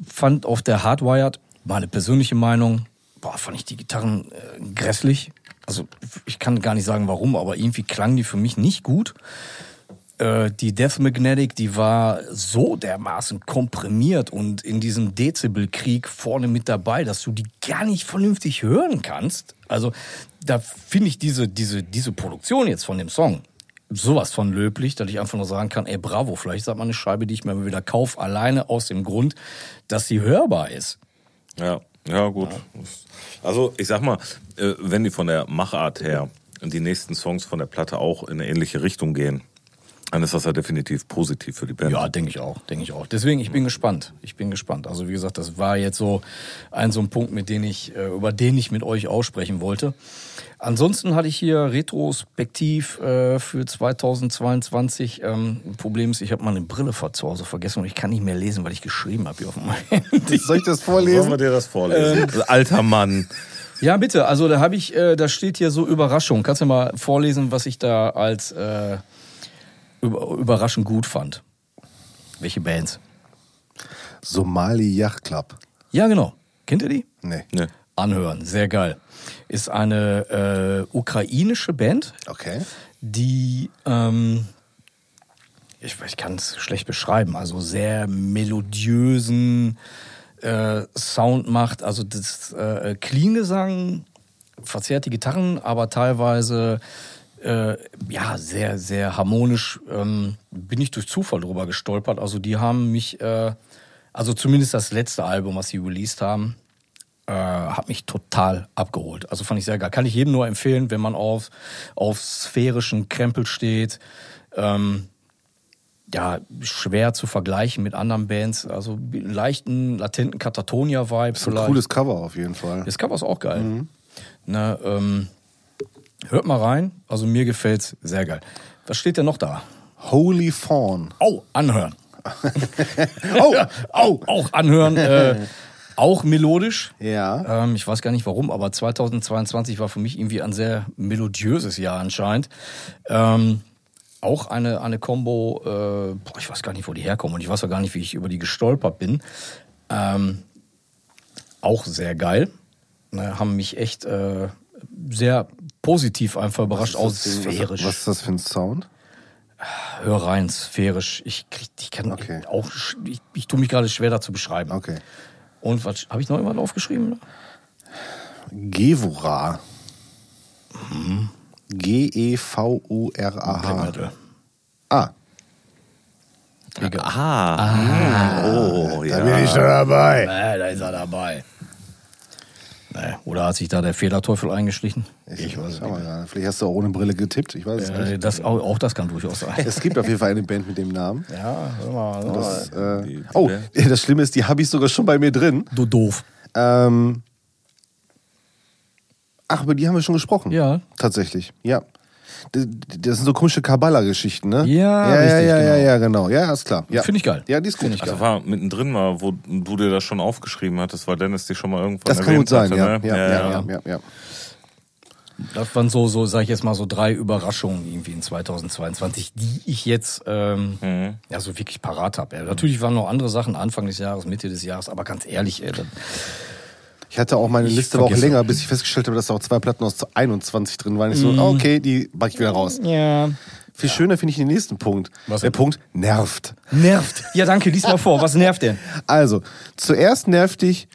fand auf der Hardwired, meine persönliche Meinung, boah, fand ich die Gitarren äh, grässlich. Also ich kann gar nicht sagen warum, aber irgendwie klangen die für mich nicht gut. Äh, die Death Magnetic, die war so dermaßen komprimiert und in diesem Dezibelkrieg vorne mit dabei, dass du die gar nicht vernünftig hören kannst. Also da finde ich diese, diese, diese Produktion jetzt von dem Song sowas von löblich, dass ich einfach nur sagen kann, ey bravo, vielleicht das mal eine Scheibe, die ich mir wieder kaufe, alleine aus dem Grund, dass sie hörbar ist. Ja, ja, gut. Also, ich sag mal, äh, wenn die von der Machart her die nächsten Songs von der Platte auch in eine ähnliche Richtung gehen, dann ist das ja definitiv positiv für die Band. Ja, denke ich auch, denke ich auch. Deswegen, ich bin gespannt. Ich bin gespannt. Also wie gesagt, das war jetzt so ein so ein Punkt, mit dem ich äh, über den ich mit euch aussprechen wollte. Ansonsten hatte ich hier retrospektiv äh, für 2022 ähm, ein Problem ist, ich habe meine Brille vor zu Hause vergessen und ich kann nicht mehr lesen, weil ich geschrieben habe hier auf dem <laughs> Handy. Soll ich das Wollen wir vorlesen? dir das vorlesen? Alter Mann. Ja, bitte. Also da habe ich, äh, da steht hier so Überraschung. Kannst du mal vorlesen, was ich da als äh, überraschend gut fand? Welche Bands? Somali Yacht Club. Ja, genau. Kennt ihr die? Nee. Ne. Anhören, sehr geil. Ist eine äh, ukrainische Band, Okay. die ähm, ich, ich kann es schlecht beschreiben, also sehr melodiösen äh, Sound macht. Also das äh, Clean-Gesang verzerrt die Gitarren, aber teilweise äh, ja sehr, sehr harmonisch. Ähm, bin ich durch Zufall drüber gestolpert. Also die haben mich, äh, also zumindest das letzte Album, was sie released haben, äh, hat mich total abgeholt. Also fand ich sehr geil. Kann ich jedem nur empfehlen, wenn man auf, auf sphärischen Krempel steht. Ähm, ja, schwer zu vergleichen mit anderen Bands. Also leichten, latenten Katatonia-Vibe Ist ein cooles Cover auf jeden Fall. Das Cover ist auch geil. Na, ähm, hört mal rein. Also mir gefällt's sehr geil. Was steht denn noch da? Holy Fawn. Oh, anhören. <laughs> oh, oh, auch anhören. Äh, auch melodisch. Ja. Ähm, ich weiß gar nicht warum, aber 2022 war für mich irgendwie ein sehr melodiöses Jahr anscheinend. Ähm, auch eine, eine Combo, äh, boah, ich weiß gar nicht, wo die herkommen und ich weiß auch gar nicht, wie ich über die gestolpert bin. Ähm, auch sehr geil. Ne, haben mich echt äh, sehr positiv einfach überrascht, auch sphärisch. Was ist das für ein Sound? Hör rein, sphärisch. Ich, krieg, ich kann Okay. auch, ich, ich tue mich gerade schwer dazu beschreiben. Okay. Und was habe ich noch jemand aufgeschrieben? Gevura. Mhm. E G-E-V-U-R-A-H. Metal. Ah, Ah, oh, ja. bin ich schon dabei. Äh, da ist er dabei. Nee, oder hat sich da der Fehlerteufel eingeschlichen? Ich weiß es nicht. mal, gerade. vielleicht hast du auch ohne Brille getippt. Ich weiß es Äh, nicht. das, auch, auch das kann durchaus sein. Es gibt auf jeden Fall eine Band mit dem Namen. Ja, hör mal. hör Das, äh, Die- die oh, Band. <laughs> das Schlimme ist, die habe ich sogar schon bei mir drin. Du doof. Ähm, ach, über die haben wir schon gesprochen. Ja. Tatsächlich, ja. Das, sind so komische Kabbala-Geschichten, ne? Ja, ja, richtig, ja, ja, genau. ja, genau. Ja, ist klar. Ja. Finde ich geil. Ja, die ist gut. Finde ich Also war mittendrin mal, wo du dir das schon aufgeschrieben hattest, weil Dennis dich schon mal irgendwann das kann gut sein, hatte, ja. ne? Ja, ja, ja, ja, ja. Das waren so, so, sag ich jetzt mal, so drei Überraschungen irgendwie in 2022, die ich jetzt ähm, Mhm. ja so wirklich parat habe. Ja, natürlich waren noch andere Sachen Anfang des Jahres, Mitte des Jahres, aber ganz ehrlich, ey, das, Ich hatte auch meine Ich Liste war auch länger, bis ich festgestellt habe, dass da auch zwei Platten aus 21 drin waren. Ich so, Mhm. okay, die pack ich wieder raus. ja. Viel schöner finde ich den nächsten Punkt. Was Der? Punkt nervt. nervt. Ja, danke, lies mal vor. Was <laughs> nervt denn? Also, zuerst nervt dich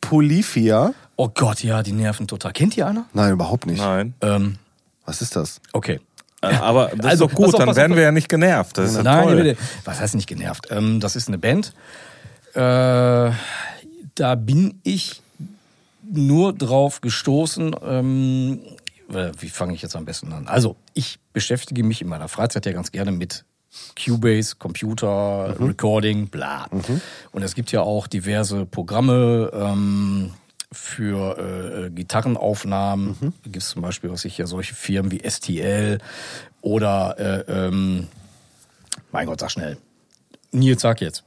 Polyphia. Oh Gott, ja, die nerven total. Kennt ihr einer? Nein, überhaupt nicht. Nein. Ähm, Was ist das? okay. Äh, Aber das <laughs> Also, ist doch gut, auf, dann auf, werden pass wir ja nicht genervt. Das ist ja Nein, toll. bitte. Was heißt nicht genervt? Ähm, das ist eine Band. Äh, da bin ich nur drauf gestoßen. Ähm, äh, wie fange ich jetzt am besten an? Also, ich beschäftige mich in meiner Freizeit ja ganz gerne mit Cubase, Computer, Recording, bla. Und es gibt ja auch diverse Programme ähm, für äh, Gitarrenaufnahmen. Da gibt es zum Beispiel, was ich ja solche Firmen wie STL oder äh, ähm, mein Gott, sag schnell. Nils, sag jetzt.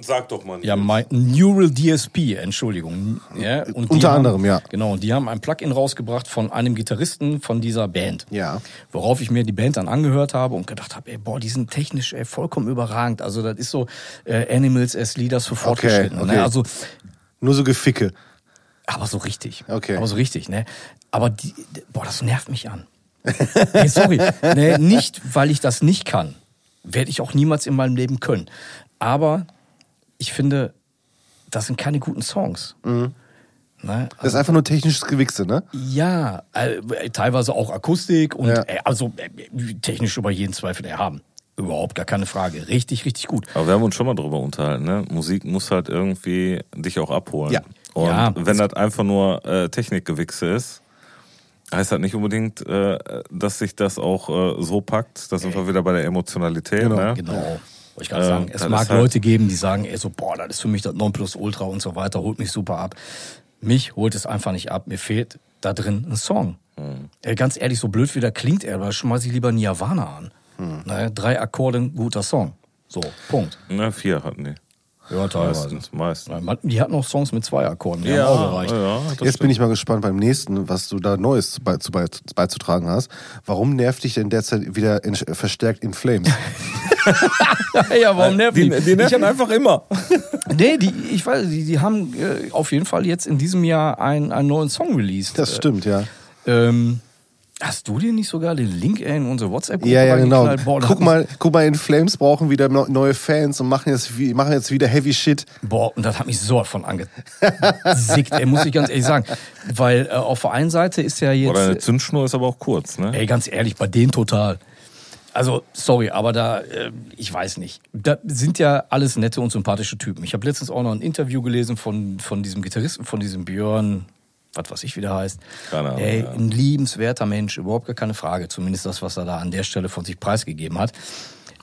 Sag doch mal. Ja, mein, Neural DSP, Entschuldigung. Ja, Unter haben, anderem, ja. Genau, und die haben ein Plugin rausgebracht von einem Gitarristen von dieser Band. Ja. Worauf ich mir die Band dann angehört habe und gedacht habe, ey, boah, die sind technisch ey, vollkommen überragend. Also das ist so äh, Animals as Leaders für Fortgeschrittene. okay. Ne? Also, Nur so Geficke. aber so richtig. Okay. Aber so richtig, ne? Aber die, boah, das nervt mich an. <laughs> nee, sorry. Nee, nicht, weil ich das nicht kann. Werde ich auch niemals in meinem Leben können. Aber ich finde, das sind keine guten Songs. Mhm. Ne? Das ist einfach nur technisches Gewichse, ne? Ja, äh, teilweise auch Akustik und Ja. äh, also äh, technisch über jeden Zweifel erhaben. Überhaupt gar keine Frage. Richtig, richtig gut. Aber wir haben uns schon mal drüber unterhalten, ne? Musik muss halt irgendwie dich auch abholen. Ja. Und Ja, wenn das einfach nur äh, Technikgewichse ist, heißt das nicht unbedingt, äh, dass sich das auch äh, so packt. Da sind wir wieder bei der Emotionalität, Genau, ne? Genau. Wollte ich gerade Ähm, sagen. Es das mag halt- Leute geben, die sagen, ey, so, boah, das ist für mich das Nonplusultra und so weiter, holt mich super ab. Mich holt es einfach nicht ab. Mir fehlt da drin ein Song. Hm. Ey, ganz ehrlich, so blöd wie der klingt, er, aber schmeiß ich lieber Nirvana an. Hm. Ne, drei Akkorde, ein guter Song. So, Punkt. Ne, vier hatten die. Ja, Meistens, meistens. Die hatten auch Songs mit zwei Akkorden, die Ja, haben auch gereicht. ja, Jetzt bin stimmt. ich mal gespannt beim nächsten, was du da Neues zu, bei, zu, bei, beizutragen hast. Warum nervt dich denn derzeit wieder in, verstärkt in Flames? <laughs> ja, warum nervt Die, die? die nerven ich hab, einfach immer. <laughs> nee, die, ich weiß, die, die haben äh, auf jeden Fall jetzt in diesem Jahr einen, einen neuen Song released. Das stimmt, ja. Ähm, hast du dir nicht sogar den Link in unsere WhatsApp-Gruppe Ja, ja, genau. Boah, Guck mal, guck mal, in Flames brauchen wieder neue Fans und machen jetzt, machen jetzt wieder Heavy Shit. Boah, und das hat mich so von angesickt, ey, muss ich ganz ehrlich sagen. Weil äh, auf der einen Seite ist ja jetzt... Oder eine Zündschnur ist aber auch kurz, ne? Ey, ganz ehrlich, bei denen total. Also, sorry, aber da, äh, ich weiß nicht. Da sind ja alles nette und sympathische Typen. Ich habe letztens auch noch ein Interview gelesen von, von diesem Gitarristen, von diesem Björn, was weiß ich, wie der heißt. Keine Ahnung, Ey, ein liebenswerter Mensch, überhaupt gar keine Frage. Zumindest das, was er da an der Stelle von sich preisgegeben hat.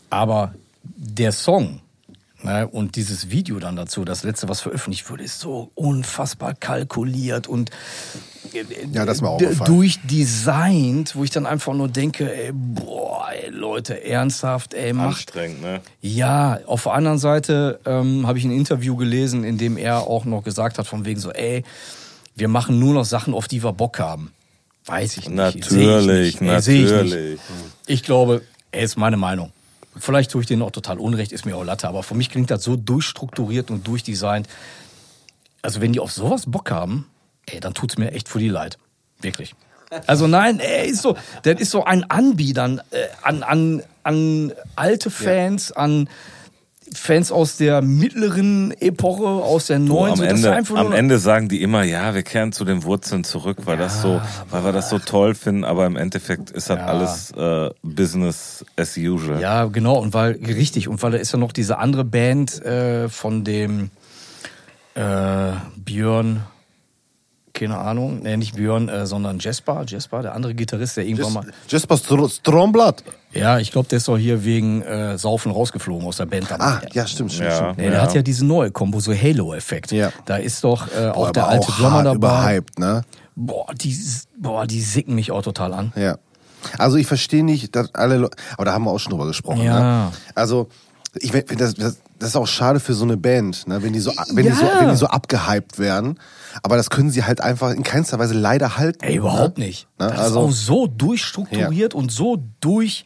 Aber der Song ne, und dieses Video dann dazu, das letzte, was veröffentlicht wurde, ist so unfassbar kalkuliert und Ja, das ist mir auch durchdesignt, wo ich dann einfach nur denke, ey, boah, ey, Leute, ernsthaft, ey, macht. Anstrengend, ne? Ja, auf der anderen Seite ähm, habe ich ein Interview gelesen, in dem er auch noch gesagt hat, von wegen so, ey, wir machen nur noch Sachen, auf die wir Bock haben. Weiß ich nicht. Natürlich, ich nicht. Ey, seh ich nicht. natürlich. Ich glaube, er ist meine Meinung. Vielleicht tue ich denen auch total unrecht, ist mir auch Latte, aber für mich klingt das so durchstrukturiert und durchdesignt. Also wenn die auf sowas Bock haben, ey, dann tut's mir echt für die leid. Wirklich. Also nein, er ist so, das ist so ein Anbietern äh, an, an, an alte Fans, an Fans aus der mittleren Epoche, aus der neuen. am Ende, am Ende sagen die immer, ja, wir kehren zu den Wurzeln zurück, weil das so, weil wir das so toll finden, aber im Endeffekt ist das Ja. alles äh, Business as usual. Ja, genau, und weil, richtig, und weil da ist ja noch diese andere Band äh, von dem äh, Björn, keine Ahnung, nee, nicht Björn, äh, sondern Jesper, Jesper, der andere Gitarrist, der irgendwann mal. Jesper Str Stromblatt. Ja, ich glaube, der ist doch hier wegen äh, Saufen rausgeflogen aus der Band. Ah, ja, stimmt, stimmt, Ja. stimmt. Nee, der hat ja diese neue Kombo, so Halo-Effekt. Ja. Da ist doch äh, auch Boah, der aber alte auch Drummer dabei. überhyped, ne? Boah, die, boah, die sicken mich auch total an. Ja. Also ich verstehe nicht, dass alle Leute, aber da haben wir auch schon drüber gesprochen. Ja. Ne? Also ich finde das, das, das ist auch schade für so eine Band, ne? wenn die so, wenn die so, Ja. wenn die so abgehypt werden. Aber das können sie halt einfach in keinster Weise leider halten. Ey, überhaupt ne? nicht. Ne? Das Also- ist auch so durchstrukturiert und so durch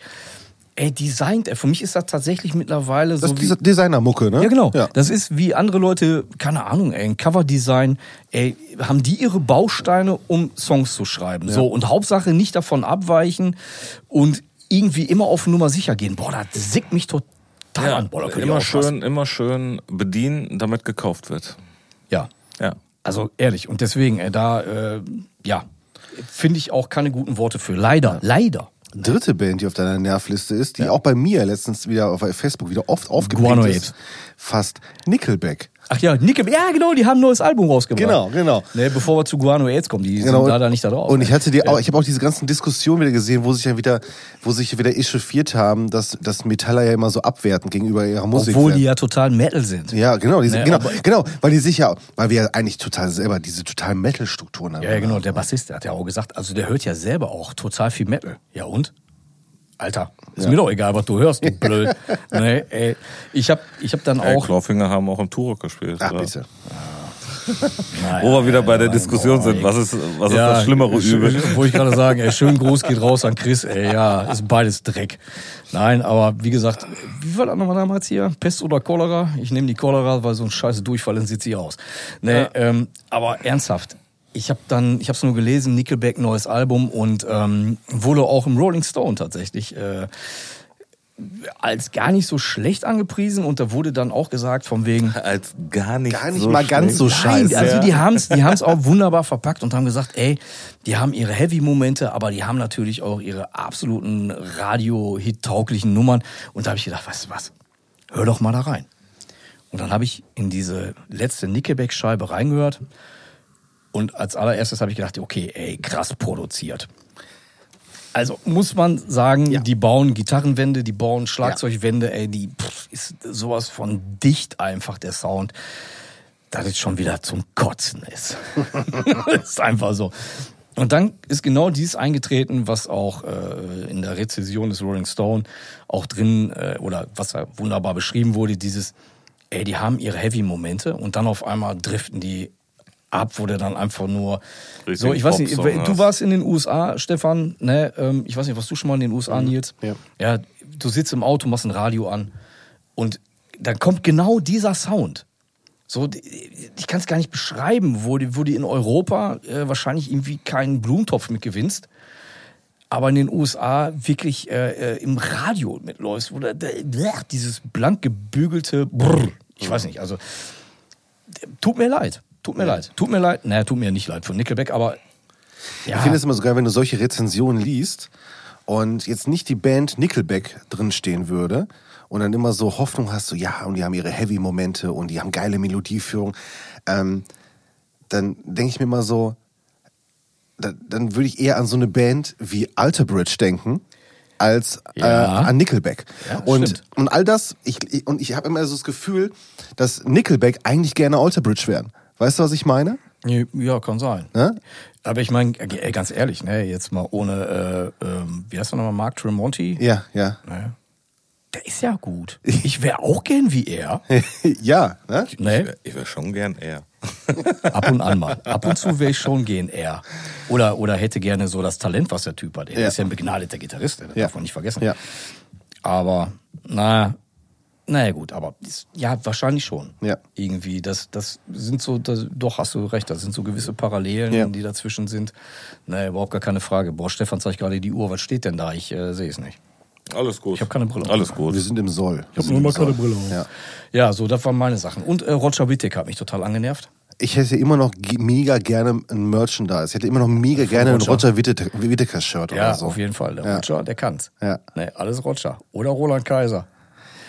ey, designt. Ey, für mich ist das tatsächlich mittlerweile Das so ist wie, diese Designermucke, ne? Ja, genau. Ja. Das ist wie andere Leute, keine Ahnung, ey, ein Coverdesign, ey, haben die ihre Bausteine, um Songs zu schreiben. So, und Hauptsache nicht davon abweichen und irgendwie immer auf Nummer sicher gehen. Boah, das sickt mich total Ja, an. Boah, da immer schön, immer schön bedienen, damit gekauft wird. Ja. Ja. Also ehrlich, und deswegen, ey, da, äh, ja, finde ich auch keine guten Worte für. Leider, leider. Dritte Band, die auf deiner Nervliste ist, die auch bei mir letztens wieder auf Facebook wieder oft aufgepickt Guano ist. Fast Nickelback. Ach ja, Nickel, ja genau, die haben ein neues Album rausgebracht. Genau, genau. Ne, bevor wir zu Guano AIDS kommen, die Genau. sind leider nicht da drauf. Und ich hatte die auch, ich habe auch diese ganzen Diskussionen wieder gesehen, wo sich ja wieder, wo sich wieder echauffiert haben, dass, dass Metaller ja immer so abwerten gegenüber ihrer Musik. Obwohl werden. die ja total Metal sind. Ja, genau, diese, Ne, genau, genau, weil die sich ja, weil wir ja eigentlich total selber diese total Metal-Strukturen haben. Ja, ja, genau, der Bassist, der hat ja auch gesagt, also der hört ja selber auch total viel Metal. Ja und? Alter, ist mir doch egal, was du hörst, du <laughs> blöd. nee, ey, ich hab, ich hab dann Ey, auch... Clawfinger haben auch im Turok gespielt. Ach, oder? bitte. <laughs> Naja, Wo wir wieder bei der Diskussion Gott, sind, ey. was ist, was ist das schlimmere Übel? Wollte ich gerade sagen, ey, schön Gruß geht raus an Chris, ey, ja, ist beides Dreck. Nein, aber wie gesagt, wie war das nochmal damals hier? Pest oder Cholera? Ich nehme die Cholera, weil so ein scheiß Durchfall dann sieht sie aus. Nee, ähm, aber ernsthaft. Ich habe dann, ich habe es nur gelesen, Nickelback neues Album und ähm, wurde auch im Rolling Stone tatsächlich äh, als gar nicht so schlecht angepriesen und da wurde dann auch gesagt von wegen Als gar nicht, Gar nicht so mal ganz so schlecht. scheiße. Nein, also die haben's, die haben's auch wunderbar verpackt und haben gesagt, ey, die haben ihre Heavy-Momente, aber die haben natürlich auch ihre absoluten Radio-Hit-tauglichen Nummern. Und da habe ich gedacht, weißt du was, hör doch mal da rein. Und dann habe ich in diese letzte Nickelback-Scheibe reingehört und als allererstes habe ich gedacht, okay, ey, krass produziert. Also muss man sagen, die bauen Gitarrenwände, die bauen Schlagzeugwände, ey, die pff, ist sowas von dicht einfach der Sound, dass es schon wieder zum Kotzen ist. <laughs> das ist einfach so. Und dann ist genau dies eingetreten, was auch äh, in der Rezession des Rolling Stone auch drin äh, oder was da wunderbar beschrieben wurde, dieses, ey, die haben ihre Heavy-Momente und dann auf einmal driften die ab, wo der dann einfach nur Richtig so, ich weiß nicht, du warst in den USA, Stefan, ne, ähm, ich weiß nicht, warst du schon mal in den USA, Nils? Ja. Ja, du sitzt im Auto, machst ein Radio an und dann kommt genau dieser Sound. So, ich kann es gar nicht beschreiben, wo die, wo die in Europa äh, wahrscheinlich irgendwie keinen Blumentopf mit gewinnst, aber in den USA wirklich äh, äh, im Radio mitläufst, wo da, da, dieses blank gebügelte Brrr, ich weiß nicht, also tut mir leid, tut mir leid, tut mir leid, naja, tut mir nicht leid für Nickelback, aber ja, Ich finde es immer so geil, wenn du solche Rezensionen liest und jetzt nicht die Band Nickelback drinstehen würde und dann immer so Hoffnung hast, so ja, und die haben ihre Heavy-Momente und die haben geile Melodieführung, ähm, dann denke ich mir immer so, da, dann würde ich eher an so eine Band wie Alter Bridge denken als Ja. äh, an Nickelback. Ja, und, stimmt. und all das, ich, ich, und ich habe immer so das Gefühl, dass Nickelback eigentlich gerne Alter Bridge wären. Weißt du, was ich meine? ja, kann sein. Ne? Aber ich meine, äh, ganz ehrlich, ne, jetzt mal ohne, äh, ähm, wie heißt der nochmal, Mark Tremonti? Ja, ja. Ne? Der ist ja gut. <laughs> Ich wäre auch gern wie er. <laughs> ja, ne? Ne? Ich wäre schon gern eher. <laughs> Ab und an mal. Ab und zu wäre ich schon gern er. Oder, oder hätte gerne so das Talent, was der Typ hat. Er Ja. ist ja ein begnadeter Gitarrist, das Ja. darf man nicht vergessen. Ja. Aber, na, naja gut, aber ist- ja, wahrscheinlich schon. Ja. Irgendwie, das, das sind so, das, doch hast du recht, das sind so gewisse Parallelen, Ja. die dazwischen sind. Naja, überhaupt gar keine Frage. Boah, Stefan zeigt gerade die Uhr, was steht denn da? Ich äh, sehe es nicht. Alles gut. Ich habe keine Brille auf. Alles gut. Wir sind im Soll. Ich habe nur mal keine Brille auf. Ja. Ja. so, das waren meine Sachen. Und äh, Roger Whittaker hat mich total angenervt. Ich hätte immer noch mega gerne ein Merchandise. Ich hätte immer noch mega gerne ein Roger. Whittaker-Shirt Ja, oder so. auf jeden Fall. Der Ja. Roger, der kann's. Ja. Nee, alles Roger. Oder Roland Kaiser.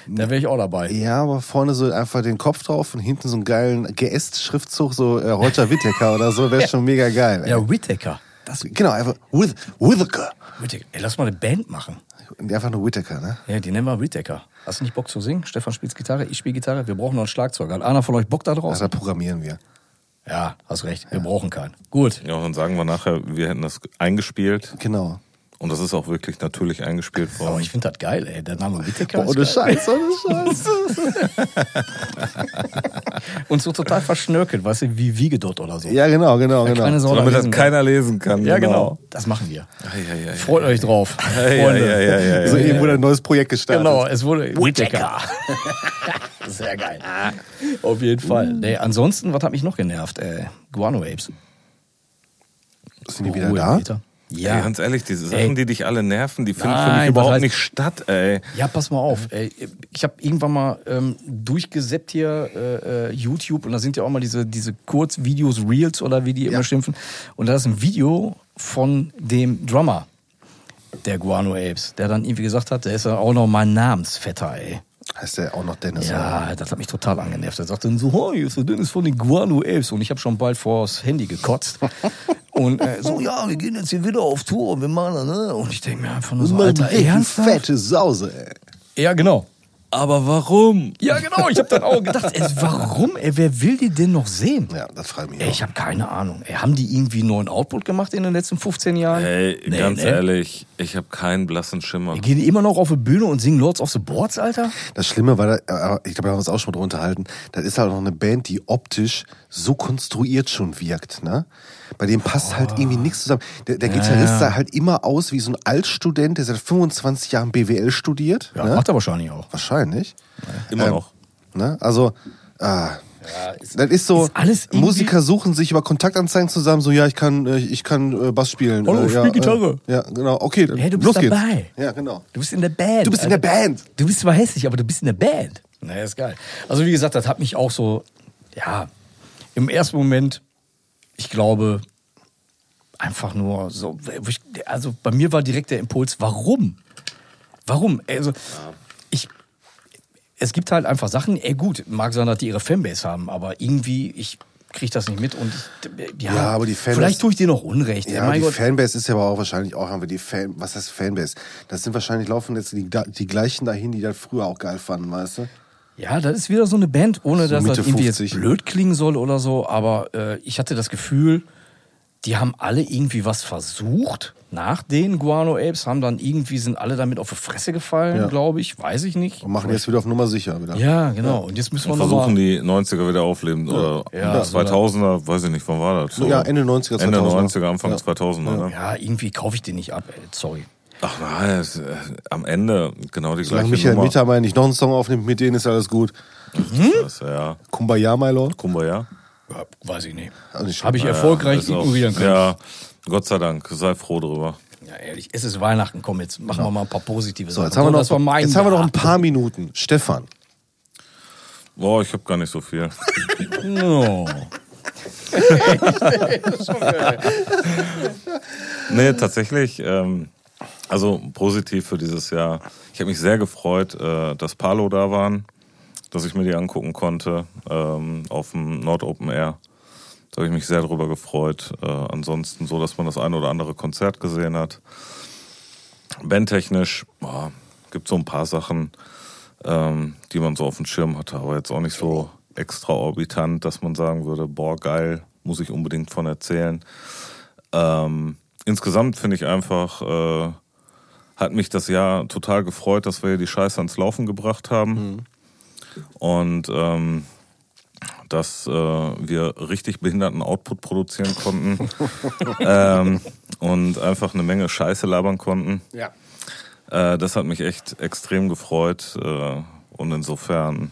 Da wäre ich auch dabei. Ja, aber vorne so einfach den Kopf drauf und hinten so einen geilen Geäst-Schriftzug, so äh, Roger Whittaker oder so, wäre <laughs> schon mega geil. ey. Ja, Whittaker. Das Genau, einfach with, Whittaker. Whittaker. Ey, lass mal eine Band machen. Einfach nur Whittaker, ne? Ja, die nennen wir Whittaker. Hast du nicht Bock zu singen? Stefan spielt Gitarre, ich spiele Gitarre. Wir brauchen noch einen Schlagzeuger. Hat einer von euch Bock da Also draus? da programmieren wir. Ja, hast recht. Wir brauchen keinen. Gut. Ja, und dann sagen wir nachher, wir hätten das eingespielt. Genau. Und das ist auch wirklich natürlich eingespielt Aber worden. ich finde das geil, ey. Der Name Whittaker Boah, ist ohne. Scheiß, ohne Scheiß. <laughs> Und so total verschnörkelt, weißt du, wie Wiegedott oder so. Ja, genau, genau, keine genau. Damit da das lesen keiner lesen kann. Ja, genau. Das machen wir. Ei, ei, Freut euch drauf. Freunde. So eben wurde ein neues Projekt gestartet. Genau, es wurde Whittaker. <laughs> Sehr geil. Auf jeden Fall. Nee, ansonsten, was hat mich noch genervt? Äh, Guano Apes. Sind die wieder Ruhe, da? Peter. Ja. Ey, ganz ehrlich, diese Sachen, Ey. die dich alle nerven, die finden Nein, für mich überhaupt heißt- nicht statt, ey. Ja, pass mal auf. Ey, ich habe irgendwann mal ähm, durchgesäppt hier äh, äh, YouTube und da sind ja auch mal diese, diese Kurzvideos, Reels oder wie die immer schimpfen. Und da ist ein Video von dem Drummer der Guano Apes, der dann irgendwie gesagt hat, der ist ja auch noch mein Namensvetter, ey. Heißt der auch noch Dennis? oder? Ja, das hat mich total angenervt. Er sagte dann so, hier ist der Dennis von den Guano Apes. Und ich habe schon bald vors Handy gekotzt. <laughs> und äh, so, ja, wir gehen jetzt hier wieder auf Tour und wir machen das, ne? Und ich denke mir einfach nur so, Alter, ernsthaft? fette Sause, ey. Ja, genau. Aber warum? Ja, genau. Ich habe dann auch gedacht, ey, warum? Ey, wer will die denn noch sehen? Ja, das frage ich mich Ey, auch. ich habe keine Ahnung. Ey, haben die irgendwie einen neuen Output gemacht in den letzten 15 Jahren? Hey, Nee, ganz ne? ehrlich, ich habe keinen blassen Schimmer. Gehen die immer noch auf die Bühne und singen Lords of the Boards, Alter? Das Schlimme war, da, aber ich glaube, wir haben uns auch schon mal drunter unterhalten, das ist halt auch eine Band, die optisch so konstruiert schon wirkt, ne? Bei dem passt halt irgendwie nichts zusammen. Der, der Gitarrist sah halt immer aus wie so ein Altstudent, der seit 25 Jahren BWL studiert. Ja, ne? macht er wahrscheinlich auch. Wahrscheinlich. Immer Ähm, noch. Ne? Also, ah, das ist so, ist alles Musiker suchen sich über Kontaktanzeigen zusammen, so, ja, ich kann, äh, ich kann äh, Bass spielen. Hallo, äh, ich ja, spiel Gitarre. Äh, ja, genau, okay, Hey, du bist los geht's. dabei. Ja, genau. Du bist in der Band. Du bist in der Alter. Band. Du bist zwar hässlich, aber du bist in der Band. Naja, ist geil. Also wie gesagt, das hat mich auch so, ja, im ersten Moment, ich glaube, einfach nur so, also bei mir war direkt der Impuls, warum? Warum? Also, ich, es gibt halt einfach Sachen, ey gut, mag sein, dass die ihre Fanbase haben, aber irgendwie, ich kriege das nicht mit und ich, ja, Ja, aber die Fanbase- vielleicht tue ich dir noch Unrecht. Ja, die Gott. Fanbase ist ja aber auch wahrscheinlich auch, haben wir die Fan, was heißt Fanbase? Das sind wahrscheinlich laufen jetzt die, die gleichen dahin, die das früher auch geil fanden, weißt du? Ja, das ist wieder so eine Band, ohne So dass das Mitte irgendwie 50. jetzt blöd klingen soll oder so, aber äh, ich hatte das Gefühl, die haben alle irgendwie was versucht nach den Guano Apes, haben dann irgendwie, sind alle damit auf die Fresse gefallen, Ja. glaube ich, weiß ich nicht. Und machen jetzt wieder auf Nummer sicher wieder. Ja, genau. Und jetzt müssen wir Und versuchen die 90er wieder aufleben. Oder Ja, das 2000er, weiß ich nicht, wann war das? So Ja, Ende 90er, Ende 2000er. 90er, Anfang Ja. 2000er. Ne? Ja, irgendwie kaufe ich den nicht ab, ey. sorry. Ach nein, es, äh, am Ende genau die Solange gleiche Michael Nummer. Mittermeier nicht noch einen Song aufnimmt, mit denen ist alles gut. Das, ja, Kumbaya, my lord. Kumbaya. Ja, weiß ich nicht. Also Habe ich Ja, erfolgreich auch- ignorieren können. Ja, Gott sei Dank, sei froh drüber. Ja, ehrlich, es ist Weihnachten, komm, jetzt machen wir mal ein paar positive So, Sachen. jetzt haben wir noch, das war mein jetzt haben wir noch ein paar Minuten. Stefan. Boah, ich habe gar nicht so viel. <laughs> No. <laughs> Nee, tatsächlich, ähm, also positiv für dieses Jahr. Ich habe mich sehr gefreut, äh, dass Palo da waren, dass ich mir die angucken konnte ähm, auf dem Nord Open Air. Da habe ich mich sehr drüber gefreut. Äh, ansonsten so, dass man das eine oder andere Konzert gesehen hat. Bandtechnisch boah, gibt so ein paar Sachen, ähm, die man so auf dem Schirm hatte, aber jetzt auch nicht so extraorbitant, dass man sagen würde, boah, geil, muss ich unbedingt von erzählen. Ähm, insgesamt finde ich einfach, äh, hat mich das Jahr total gefreut, dass wir hier die Scheiße ans Laufen gebracht haben. Und ähm, dass äh, wir richtig behinderten Output produzieren konnten <laughs> ähm, und einfach eine Menge Scheiße labern konnten. Ja. Äh, das hat mich echt extrem gefreut. Äh, und insofern,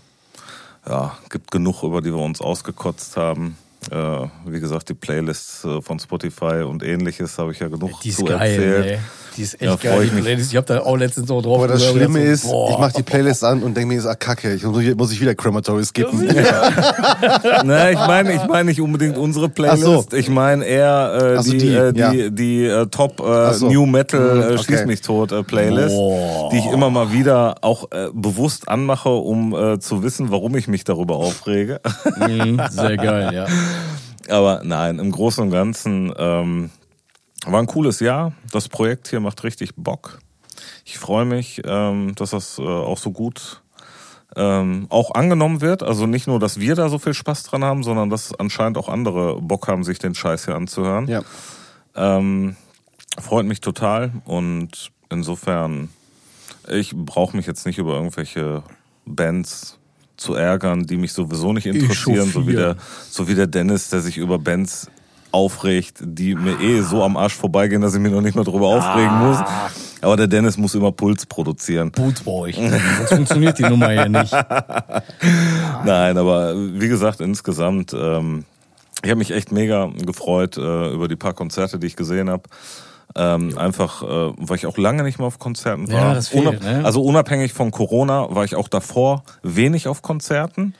ja, gibt genug, über die wir uns ausgekotzt haben. Äh, wie gesagt, die Playlists äh, von Spotify und ähnliches habe ich ja genug Die ist zu geil, erzählt. ey. Die ist echt Ja, geil. ich die. Playlist. Ich habe da auch letztens so drauf Aber das Schlimme dachte ist, so, boah. ich mache die Playlist an und denke mir, ah, kacke, ich muss, muss ich wieder Crematory skippen. <laughs> Ne, ich meine, ich meine nicht unbedingt unsere Playlist. So. Ich meine eher äh, so, die, die, äh, die, ja. die äh, Top äh, so. New Metal Mhm, äh, okay. Schieß mich tot äh, Playlist, Boah. die ich immer mal wieder auch äh, bewusst anmache, um äh, zu wissen, warum ich mich darüber aufrege. Mhm, sehr geil, ja. <laughs> Aber nein, im Großen und Ganzen ähm, war ein cooles Jahr. Das Projekt hier macht richtig Bock. Ich freue mich, ähm, dass das äh, auch so gut ähm, auch angenommen wird. Also nicht nur, dass wir da so viel Spaß dran haben, sondern dass anscheinend auch andere Bock haben, sich den Scheiß hier anzuhören. ja. Ähm, freut mich total und insofern, ich brauche mich jetzt nicht über irgendwelche Bands zu ärgern, die mich sowieso nicht interessieren, so wie, der, so wie der Dennis, der sich über Bands aufregt, die mir eh so am Arsch vorbeigehen, dass ich mich noch nicht mal drüber aufregen muss. Aber der Dennis muss immer Puls produzieren. Euch. Sonst funktioniert die Nummer hier nicht. <laughs> Nein, aber wie gesagt, insgesamt, ähm, ich habe mich echt mega gefreut äh, über die paar Konzerte, die ich gesehen habe. Ähm, einfach, äh, weil ich auch lange nicht mehr auf Konzerten war. Ja, das fehlt, Unab- ne? Also unabhängig von Corona war ich auch davor wenig auf Konzerten.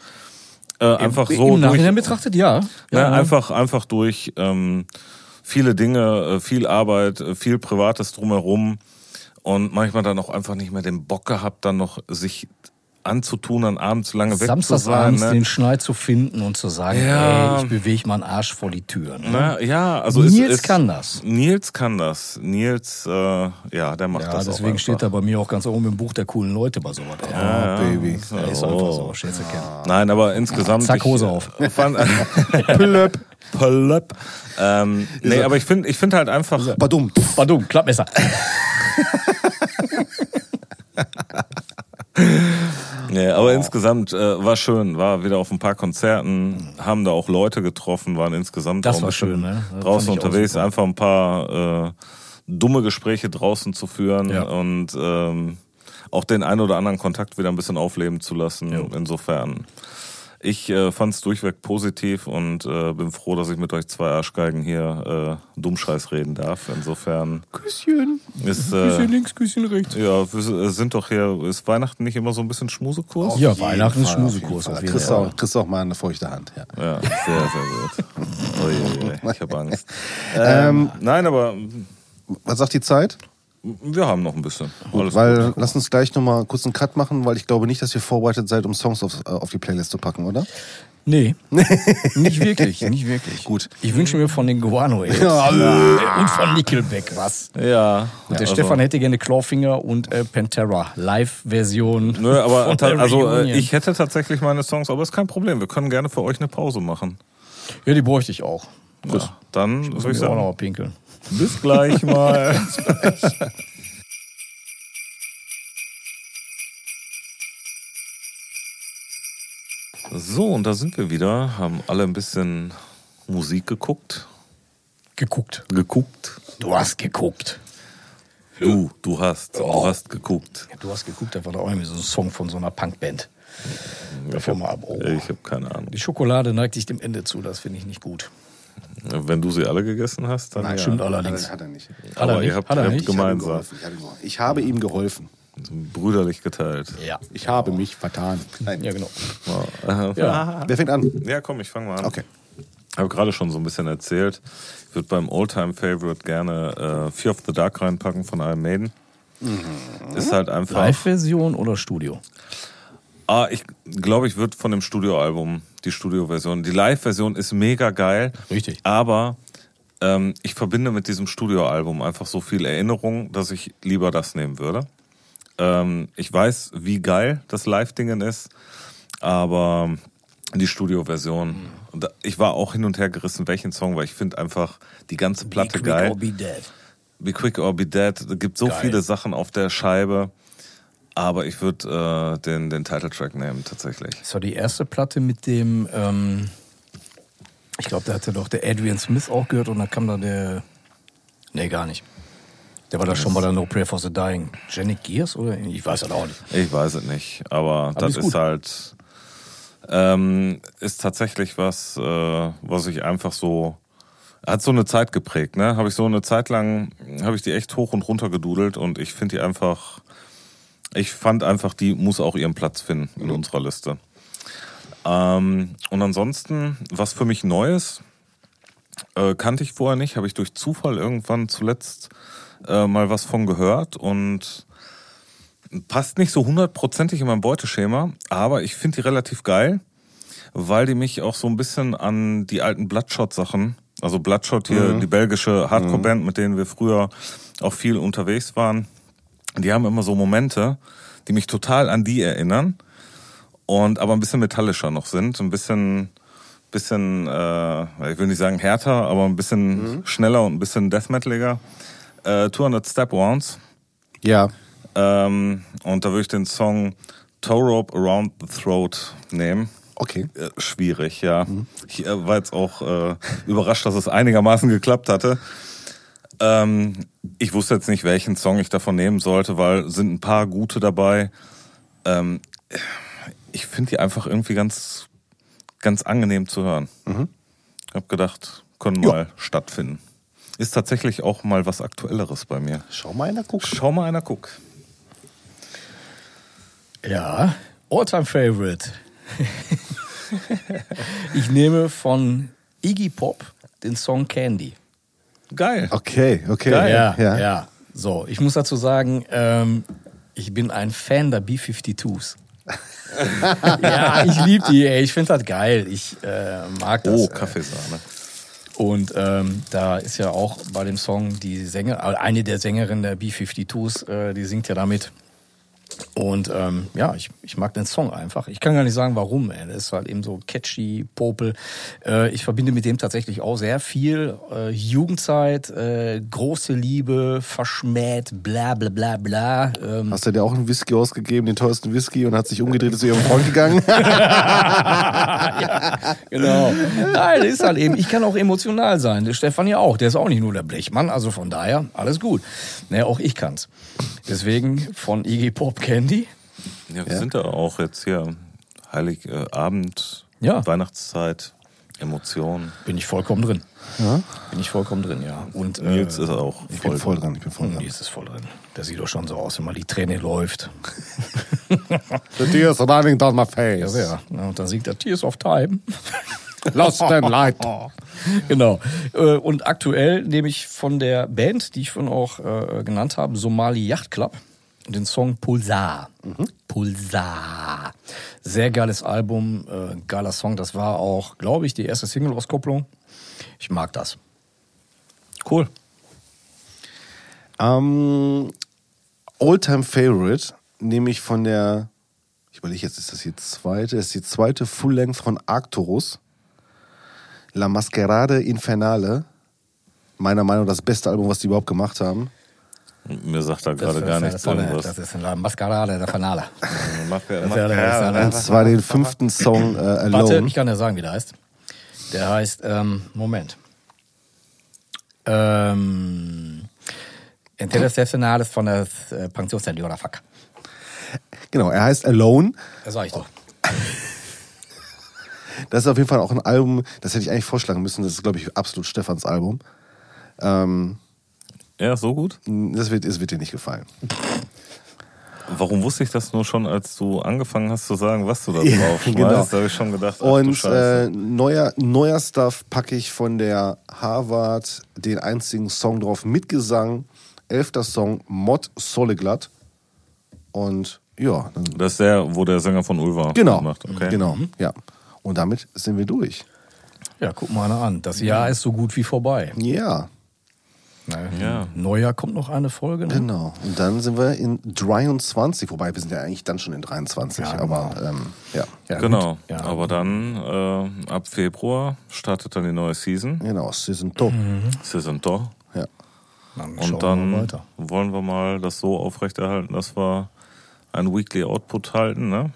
Äh, einfach so Im durch, Nachhinein betrachtet, ja. Ne, ja. einfach, einfach durch ähm, viele Dinge, äh, viel Arbeit, äh, viel Privates drumherum und manchmal dann auch einfach nicht mehr den Bock gehabt, dann noch sich anzutun, dann abends lange weg zu sein. Samstagsabends Ne? den Schnei zu finden und zu sagen, Ja. ey, ich bewege meinen Arsch vor die Tür. Ne? Na, ja, also Nils es, kann das. Nils kann das. Nils, äh, ja, der macht Ja, das deswegen steht da bei mir auch ganz oben im Buch der coolen Leute bei sowas. Ja, Baby. so. Ja, ist einfach so, Schätze kennen. Nein, aber insgesamt. Zack, Hose ich, auf. äh, <laughs> Fand, <laughs> Plöpp. Plöpp. Ähm, nee, aber ich finde ich finde halt einfach. Badum. Badum, Klappmesser. <laughs> Nee, aber insgesamt äh, war schön, war wieder auf ein paar Konzerten, haben da auch Leute getroffen, waren insgesamt Das war schön, ne? Das draußen unterwegs, einfach ein paar äh, dumme Gespräche draußen zu führen Ja. und ähm, auch den einen oder anderen Kontakt wieder ein bisschen aufleben zu lassen. Insofern. Ich äh, fand es durchweg positiv und äh, bin froh, dass ich mit euch zwei Arschgeigen hier äh, Dummscheiß reden darf. Insofern Küsschen. ist Küsschen äh, links, Küsschen rechts. ja, wir sind doch hier, ist Weihnachten nicht immer so ein bisschen Schmusekurs? Ja, Weihnachten ist Schmusekurs auf jeden Fall. Kriegst, auch, kriegst auch mal eine feuchte Hand. Ja. Ja, sehr, sehr gut. <laughs> Ui, ui, ui, ich habe Angst. Ähm, Nein, aber was sagt die Zeit? Wir haben noch ein bisschen. Alles weil gut. lass uns gleich nochmal kurz einen Cut machen, weil ich glaube nicht, dass ihr vorbereitet seid, um Songs auf, äh, auf die Playlist zu packen, oder? Nee, <laughs> nicht wirklich, nicht wirklich. Gut. Ich wünsche mir von den Guano Ja. und von Nickelback was. Ja. Und der also, Stefan hätte gerne Clawfinger und äh, Pantera Live-Version. Nö, aber von ta- der also äh, Reunion. ich hätte tatsächlich meine Songs, aber ist kein Problem. Wir können gerne für euch eine Pause machen. Ja, die bräuchte ich auch. Ja, dann Muss würde ich ich auch noch sagen, mal pinkeln. Bis gleich mal. <laughs> So, und da sind wir wieder, haben alle ein bisschen Musik geguckt. Geguckt. Geguckt. Du hast geguckt. Du, du hast, Oh. du hast geguckt. Du hast geguckt, da war da auch irgendwie so ein Song von so einer Punkband. Mal ab. Oh. Ich habe keine Ahnung. Die Schokolade neigt sich dem Ende zu, das finde ich nicht gut. Wenn du sie alle gegessen hast, dann Nein, ja. stimmt allerdings. Hat er nicht. Hat Aber er nicht? ihr habt, Hat er ihr habt nicht? gemeinsam Ich habe, ihm geholfen. Ich habe ihm geholfen. brüderlich geteilt. Ja. Ich habe mich vertan. Nein. Ja, genau. Ja, Ja. <laughs> Wer fängt an? ja komm, ich fange mal an. Okay. Ich habe gerade schon so ein bisschen erzählt. Ich würde beim Oldtime Favorite gerne äh, Fear of the Dark reinpacken von Iron Maiden. Ist halt einfach. Live-Version oder Studio? Ah, ich glaube, ich würde von dem Studioalbum die Studioversion. Die Live-Version ist mega geil. Richtig. Aber ähm, ich verbinde mit diesem Studioalbum einfach so viel Erinnerung, dass ich lieber das nehmen würde. Ähm, ich weiß, wie geil das Live-Dingen ist, aber die Studioversion. Und da- ich war auch hin und her gerissen, welchen Song, weil ich finde einfach die ganze Platte Be Quick geil. or Be Dead. Be Quick or Be Dead. Es gibt so Geil. viele Sachen auf der Scheibe. Aber ich würde äh, den, den Titeltrack nehmen, tatsächlich. Das war die erste Platte mit dem, ähm, ich glaube, da hatte doch der Adrian Smith auch gehört und dann kam da der, nee, gar nicht. Der war da schon bei der No Prayer for the Dying. Janet Gears oder? Ich weiß das auch nicht. Ich weiß es nicht, aber, das ist ist, halt ähm, ist tatsächlich was, äh, was ich einfach so hat so eine Zeit geprägt, ne? Habe ich so eine Zeit lang, habe ich die echt hoch und runter gedudelt und ich finde die einfach, ich fand einfach, die muss auch ihren Platz finden in unserer Liste. Ähm, und ansonsten, was für mich Neues, äh, kannte ich vorher nicht, habe ich durch Zufall irgendwann zuletzt äh, mal was von gehört und passt nicht so hundertprozentig in mein Beuteschema, aber ich finde die relativ geil, weil die mich auch so ein bisschen an die alten Bloodshot-Sachen, also Bloodshot hier, Mhm. die belgische Hardcore-Band, mit denen wir früher auch viel unterwegs waren, die haben immer so Momente, die mich total an die erinnern und aber ein bisschen metallischer noch sind, ein bisschen bisschen äh, ich will nicht sagen härter, aber ein bisschen schneller und ein bisschen death metaliger. Äh, 200 Step Wounds Ja. ähm, und da würde ich den Song Toe Rope Around the Throat nehmen. Okay. Äh, schwierig, ja. Ich äh, war jetzt auch äh, überrascht, dass es einigermaßen geklappt hatte. Ähm, ich wusste jetzt nicht, welchen Song ich davon nehmen sollte, weil sind ein paar gute dabei. Ähm, ich finde die einfach irgendwie ganz, ganz angenehm zu hören. Ich habe gedacht, können Ja. mal stattfinden. Ist tatsächlich auch mal was Aktuelleres bei mir. Schau mal einer guckt. Schau mal einer guck. Ja, Alltime Favorite. <laughs> ich nehme von Iggy Pop den Song Candy. Geil. Okay, okay. Geil. Ja, ja. ja. So, ich muss dazu sagen, ähm, ich bin ein Fan der B-52s. <laughs> ja, ich liebe die, ey. Ich finde das geil. Ich äh, mag das. Oh, äh, Kaffeesahne. Und ähm, da ist ja auch bei dem Song die Sänger, äh, eine der Sängerinnen der B-52s, äh, die singt ja damit. Und ähm, ja, ich, ich mag den Song einfach. Ich kann gar nicht sagen, warum. Ey. Das ist halt eben so catchy, popel. Äh, ich verbinde mit dem tatsächlich auch sehr viel. Äh, Jugendzeit, äh, große Liebe, verschmäht, bla bla bla bla. Ähm, Hast du dir auch einen Whisky ausgegeben, den teuersten Whisky, und hat sich umgedreht, ist zu ihrem Freund gegangen? <laughs> Genau. Nein, das ist halt eben, ich kann auch emotional sein. Der Stefan ja auch. Der ist auch nicht nur der Blechmann. Also von daher, alles gut. Ne, auch ich kann's. Deswegen von Iggy Pop Candy. Ja, wir sind da auch jetzt hier. Heiligabend, Ja. Weihnachtszeit, Emotionen. Bin ich vollkommen drin. Bin ich vollkommen drin, ja. Und äh, Nils ist auch Ich voll, bin voll dran, ich bin voll dran. Nils ist voll drin. Der sieht doch schon so aus, wenn mal die Träne läuft. The tears running down my Ja, face. sehr. Ja, und dann singt er Tears of Time. <laughs> Lost them light. <laughs> genau. Äh, Und aktuell nehme ich von der Band, die ich vorhin auch äh, genannt habe, Somali Yacht Club, den Song Pulsar. Pulsar. Sehr geiles Album, äh, geiler Song. Das war auch, glaube ich, die erste Single-Auskopplung. Ich mag das. Cool. Ähm, Oldtime Favorite nehme ich von der, ich überlege jetzt, ist das die zweite, das ist die zweite Full-Length von Arcturus. La Masquerade Infernale. Meiner Meinung nach das beste Album, was die überhaupt gemacht haben. Mir sagt da gerade gar nichts das, ist eine, irgendwas. das ist ja- das ist ja- Und zwar den fünften Song äh, Alone. Warte, ich kann ja sagen, wie der heißt. Der heißt, ähm, Moment. Ähm, Internationales von der äh, Pensionsseniora Fuck. Genau, er heißt Alone. Das sag ich doch. <laughs> Das ist auf jeden Fall auch ein Album, das hätte ich eigentlich vorschlagen müssen. Das ist, glaube ich, absolut Stefans Album. Ähm, ja, so gut. das, wird, das wird dir nicht gefallen. Warum wusste ich das nur schon, als du angefangen hast zu sagen, was du da <laughs> Ja, drauf schmeißt? genau. Da habe ich schon gedacht, ach, du Und äh, neuer, neuer Stuff packe ich von der Harvard den einzigen Song drauf mit Gesang. Elfter Song, Mod Soleglatt. Und ja, dann, das ist der, wo der Sänger von Ulva genau. macht. Okay. Genau, ja. Und damit sind wir durch. Ja, guck mal einer an. Das Jahr ist so gut wie vorbei. Ja? Ja. Neujahr kommt noch eine Folge. Ne? genau. Und dann sind wir in 23, wobei wir sind ja eigentlich dann schon in 23, Ja, aber ähm, ja. Ja, Genau. Ja. Aber dann äh, ab Februar startet dann die neue Season. Genau, sie sind top. Season doch. Ja. Dann Und wir dann weiter. wollen wir mal das so aufrechterhalten, dass wir ein Weekly Output halten, ne?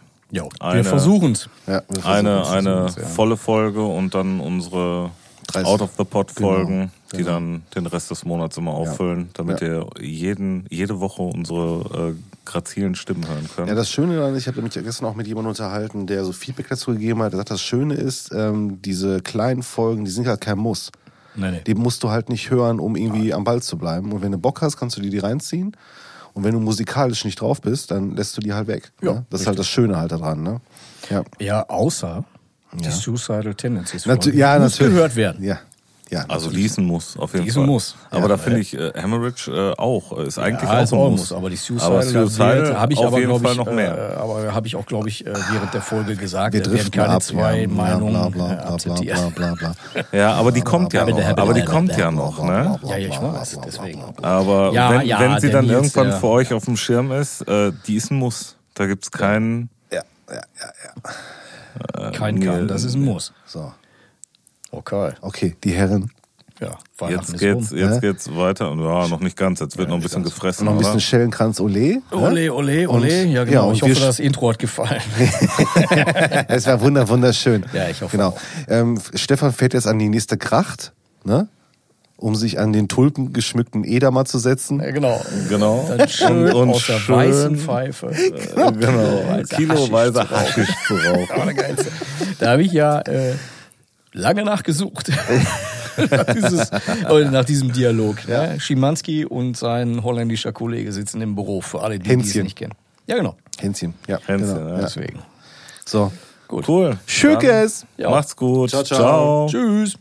Eine- wir ja wir versuchen Eine, es. eine ja. volle Folge und dann unsere 30. Out of the Pot Folgen, die genau. dann den Rest des Monats immer auffüllen, damit Ja. ihr jeden, jede Woche unsere äh, grazilen Stimmen hören könnt. Ja, das Schöne daran, ich habe mich gestern auch mit jemandem unterhalten, der so Feedback dazu gegeben hat. Der sagt, das Schöne ist, ähm, diese kleinen Folgen, die sind halt kein Muss. Nee, nee. Die musst du halt nicht hören, um irgendwie am Ball zu bleiben. Und wenn du Bock hast, kannst du dir die reinziehen. Und wenn du musikalisch nicht drauf bist, dann lässt du die halt weg. Ja, ne? Das ist halt das Schöne halt daran. Ne? Ja. Ja, außer die Suicidal Tendencies. Natu ja, muss natürlich. gehört werden. Ja. Ja Also. Leeson muss, auf jeden Leeson Fall. muss. Aber Ja. da finde ich äh, Hemorrhage äh, auch. Ist eigentlich Ja, auch ein Muss. Muss, aber die Aber Suicidal, Suicidal habe ich auf aber jeden Fall ich noch mehr. Äh, aber habe ich auch glaube ich äh, während der Folge gesagt, Wir driften keine ab. zwei ja, Meinungen bla, bla, äh, bla, bla, bla, bla, bla. Ja, aber die kommt ja noch. Aber die kommt ja noch, ne? Ja, ja, ich weiß, deswegen. Aber wenn, wenn sie dann irgendwann für euch auf dem Schirm ist, äh, die ist ein Muss. Da gibt's keinen. Ja, ja, ja, ja. Kein kann, das ist ein Muss. So, Okay. okay, die Herren. Ja, Weihnachten Jetzt ist geht's, rum. jetzt ne? geht's weiter und ja, noch nicht ganz. Jetzt wird noch ein bisschen gefressen. Noch ein bisschen oder? Schellenkranz Ole. Ole, ole, Und- ole. Ja, ja, genau. und ich hoffe, das Intro hat gefallen. <laughs> Es war wunder, wunderschön. Ja, ich hoffe Genau. auch. Ähm, Stefan fährt jetzt an die nächste Kracht, ne? um sich an den tulpengeschmückten Edamer zu setzen. ja, genau. Genau. Dann schön Und- und aus der schön- weißen Pfeife. Äh, <laughs> genau. Kiloweise Haschisch zu rauchen. Aber der Geilste. Da habe ich ja äh, lange nachgesucht. <laughs> nach, dieses, oder nach diesem Dialog. Ne? Schimanski und sein holländischer Kollege sitzen im Büro, für alle, die die es nicht kennen. Ja, genau. Hänschen, ja. Hänschen, genau, ja. ja. Deswegen. So. Cool. Schökes. Dann Macht's gut. Ciao, ciao. Tschüss.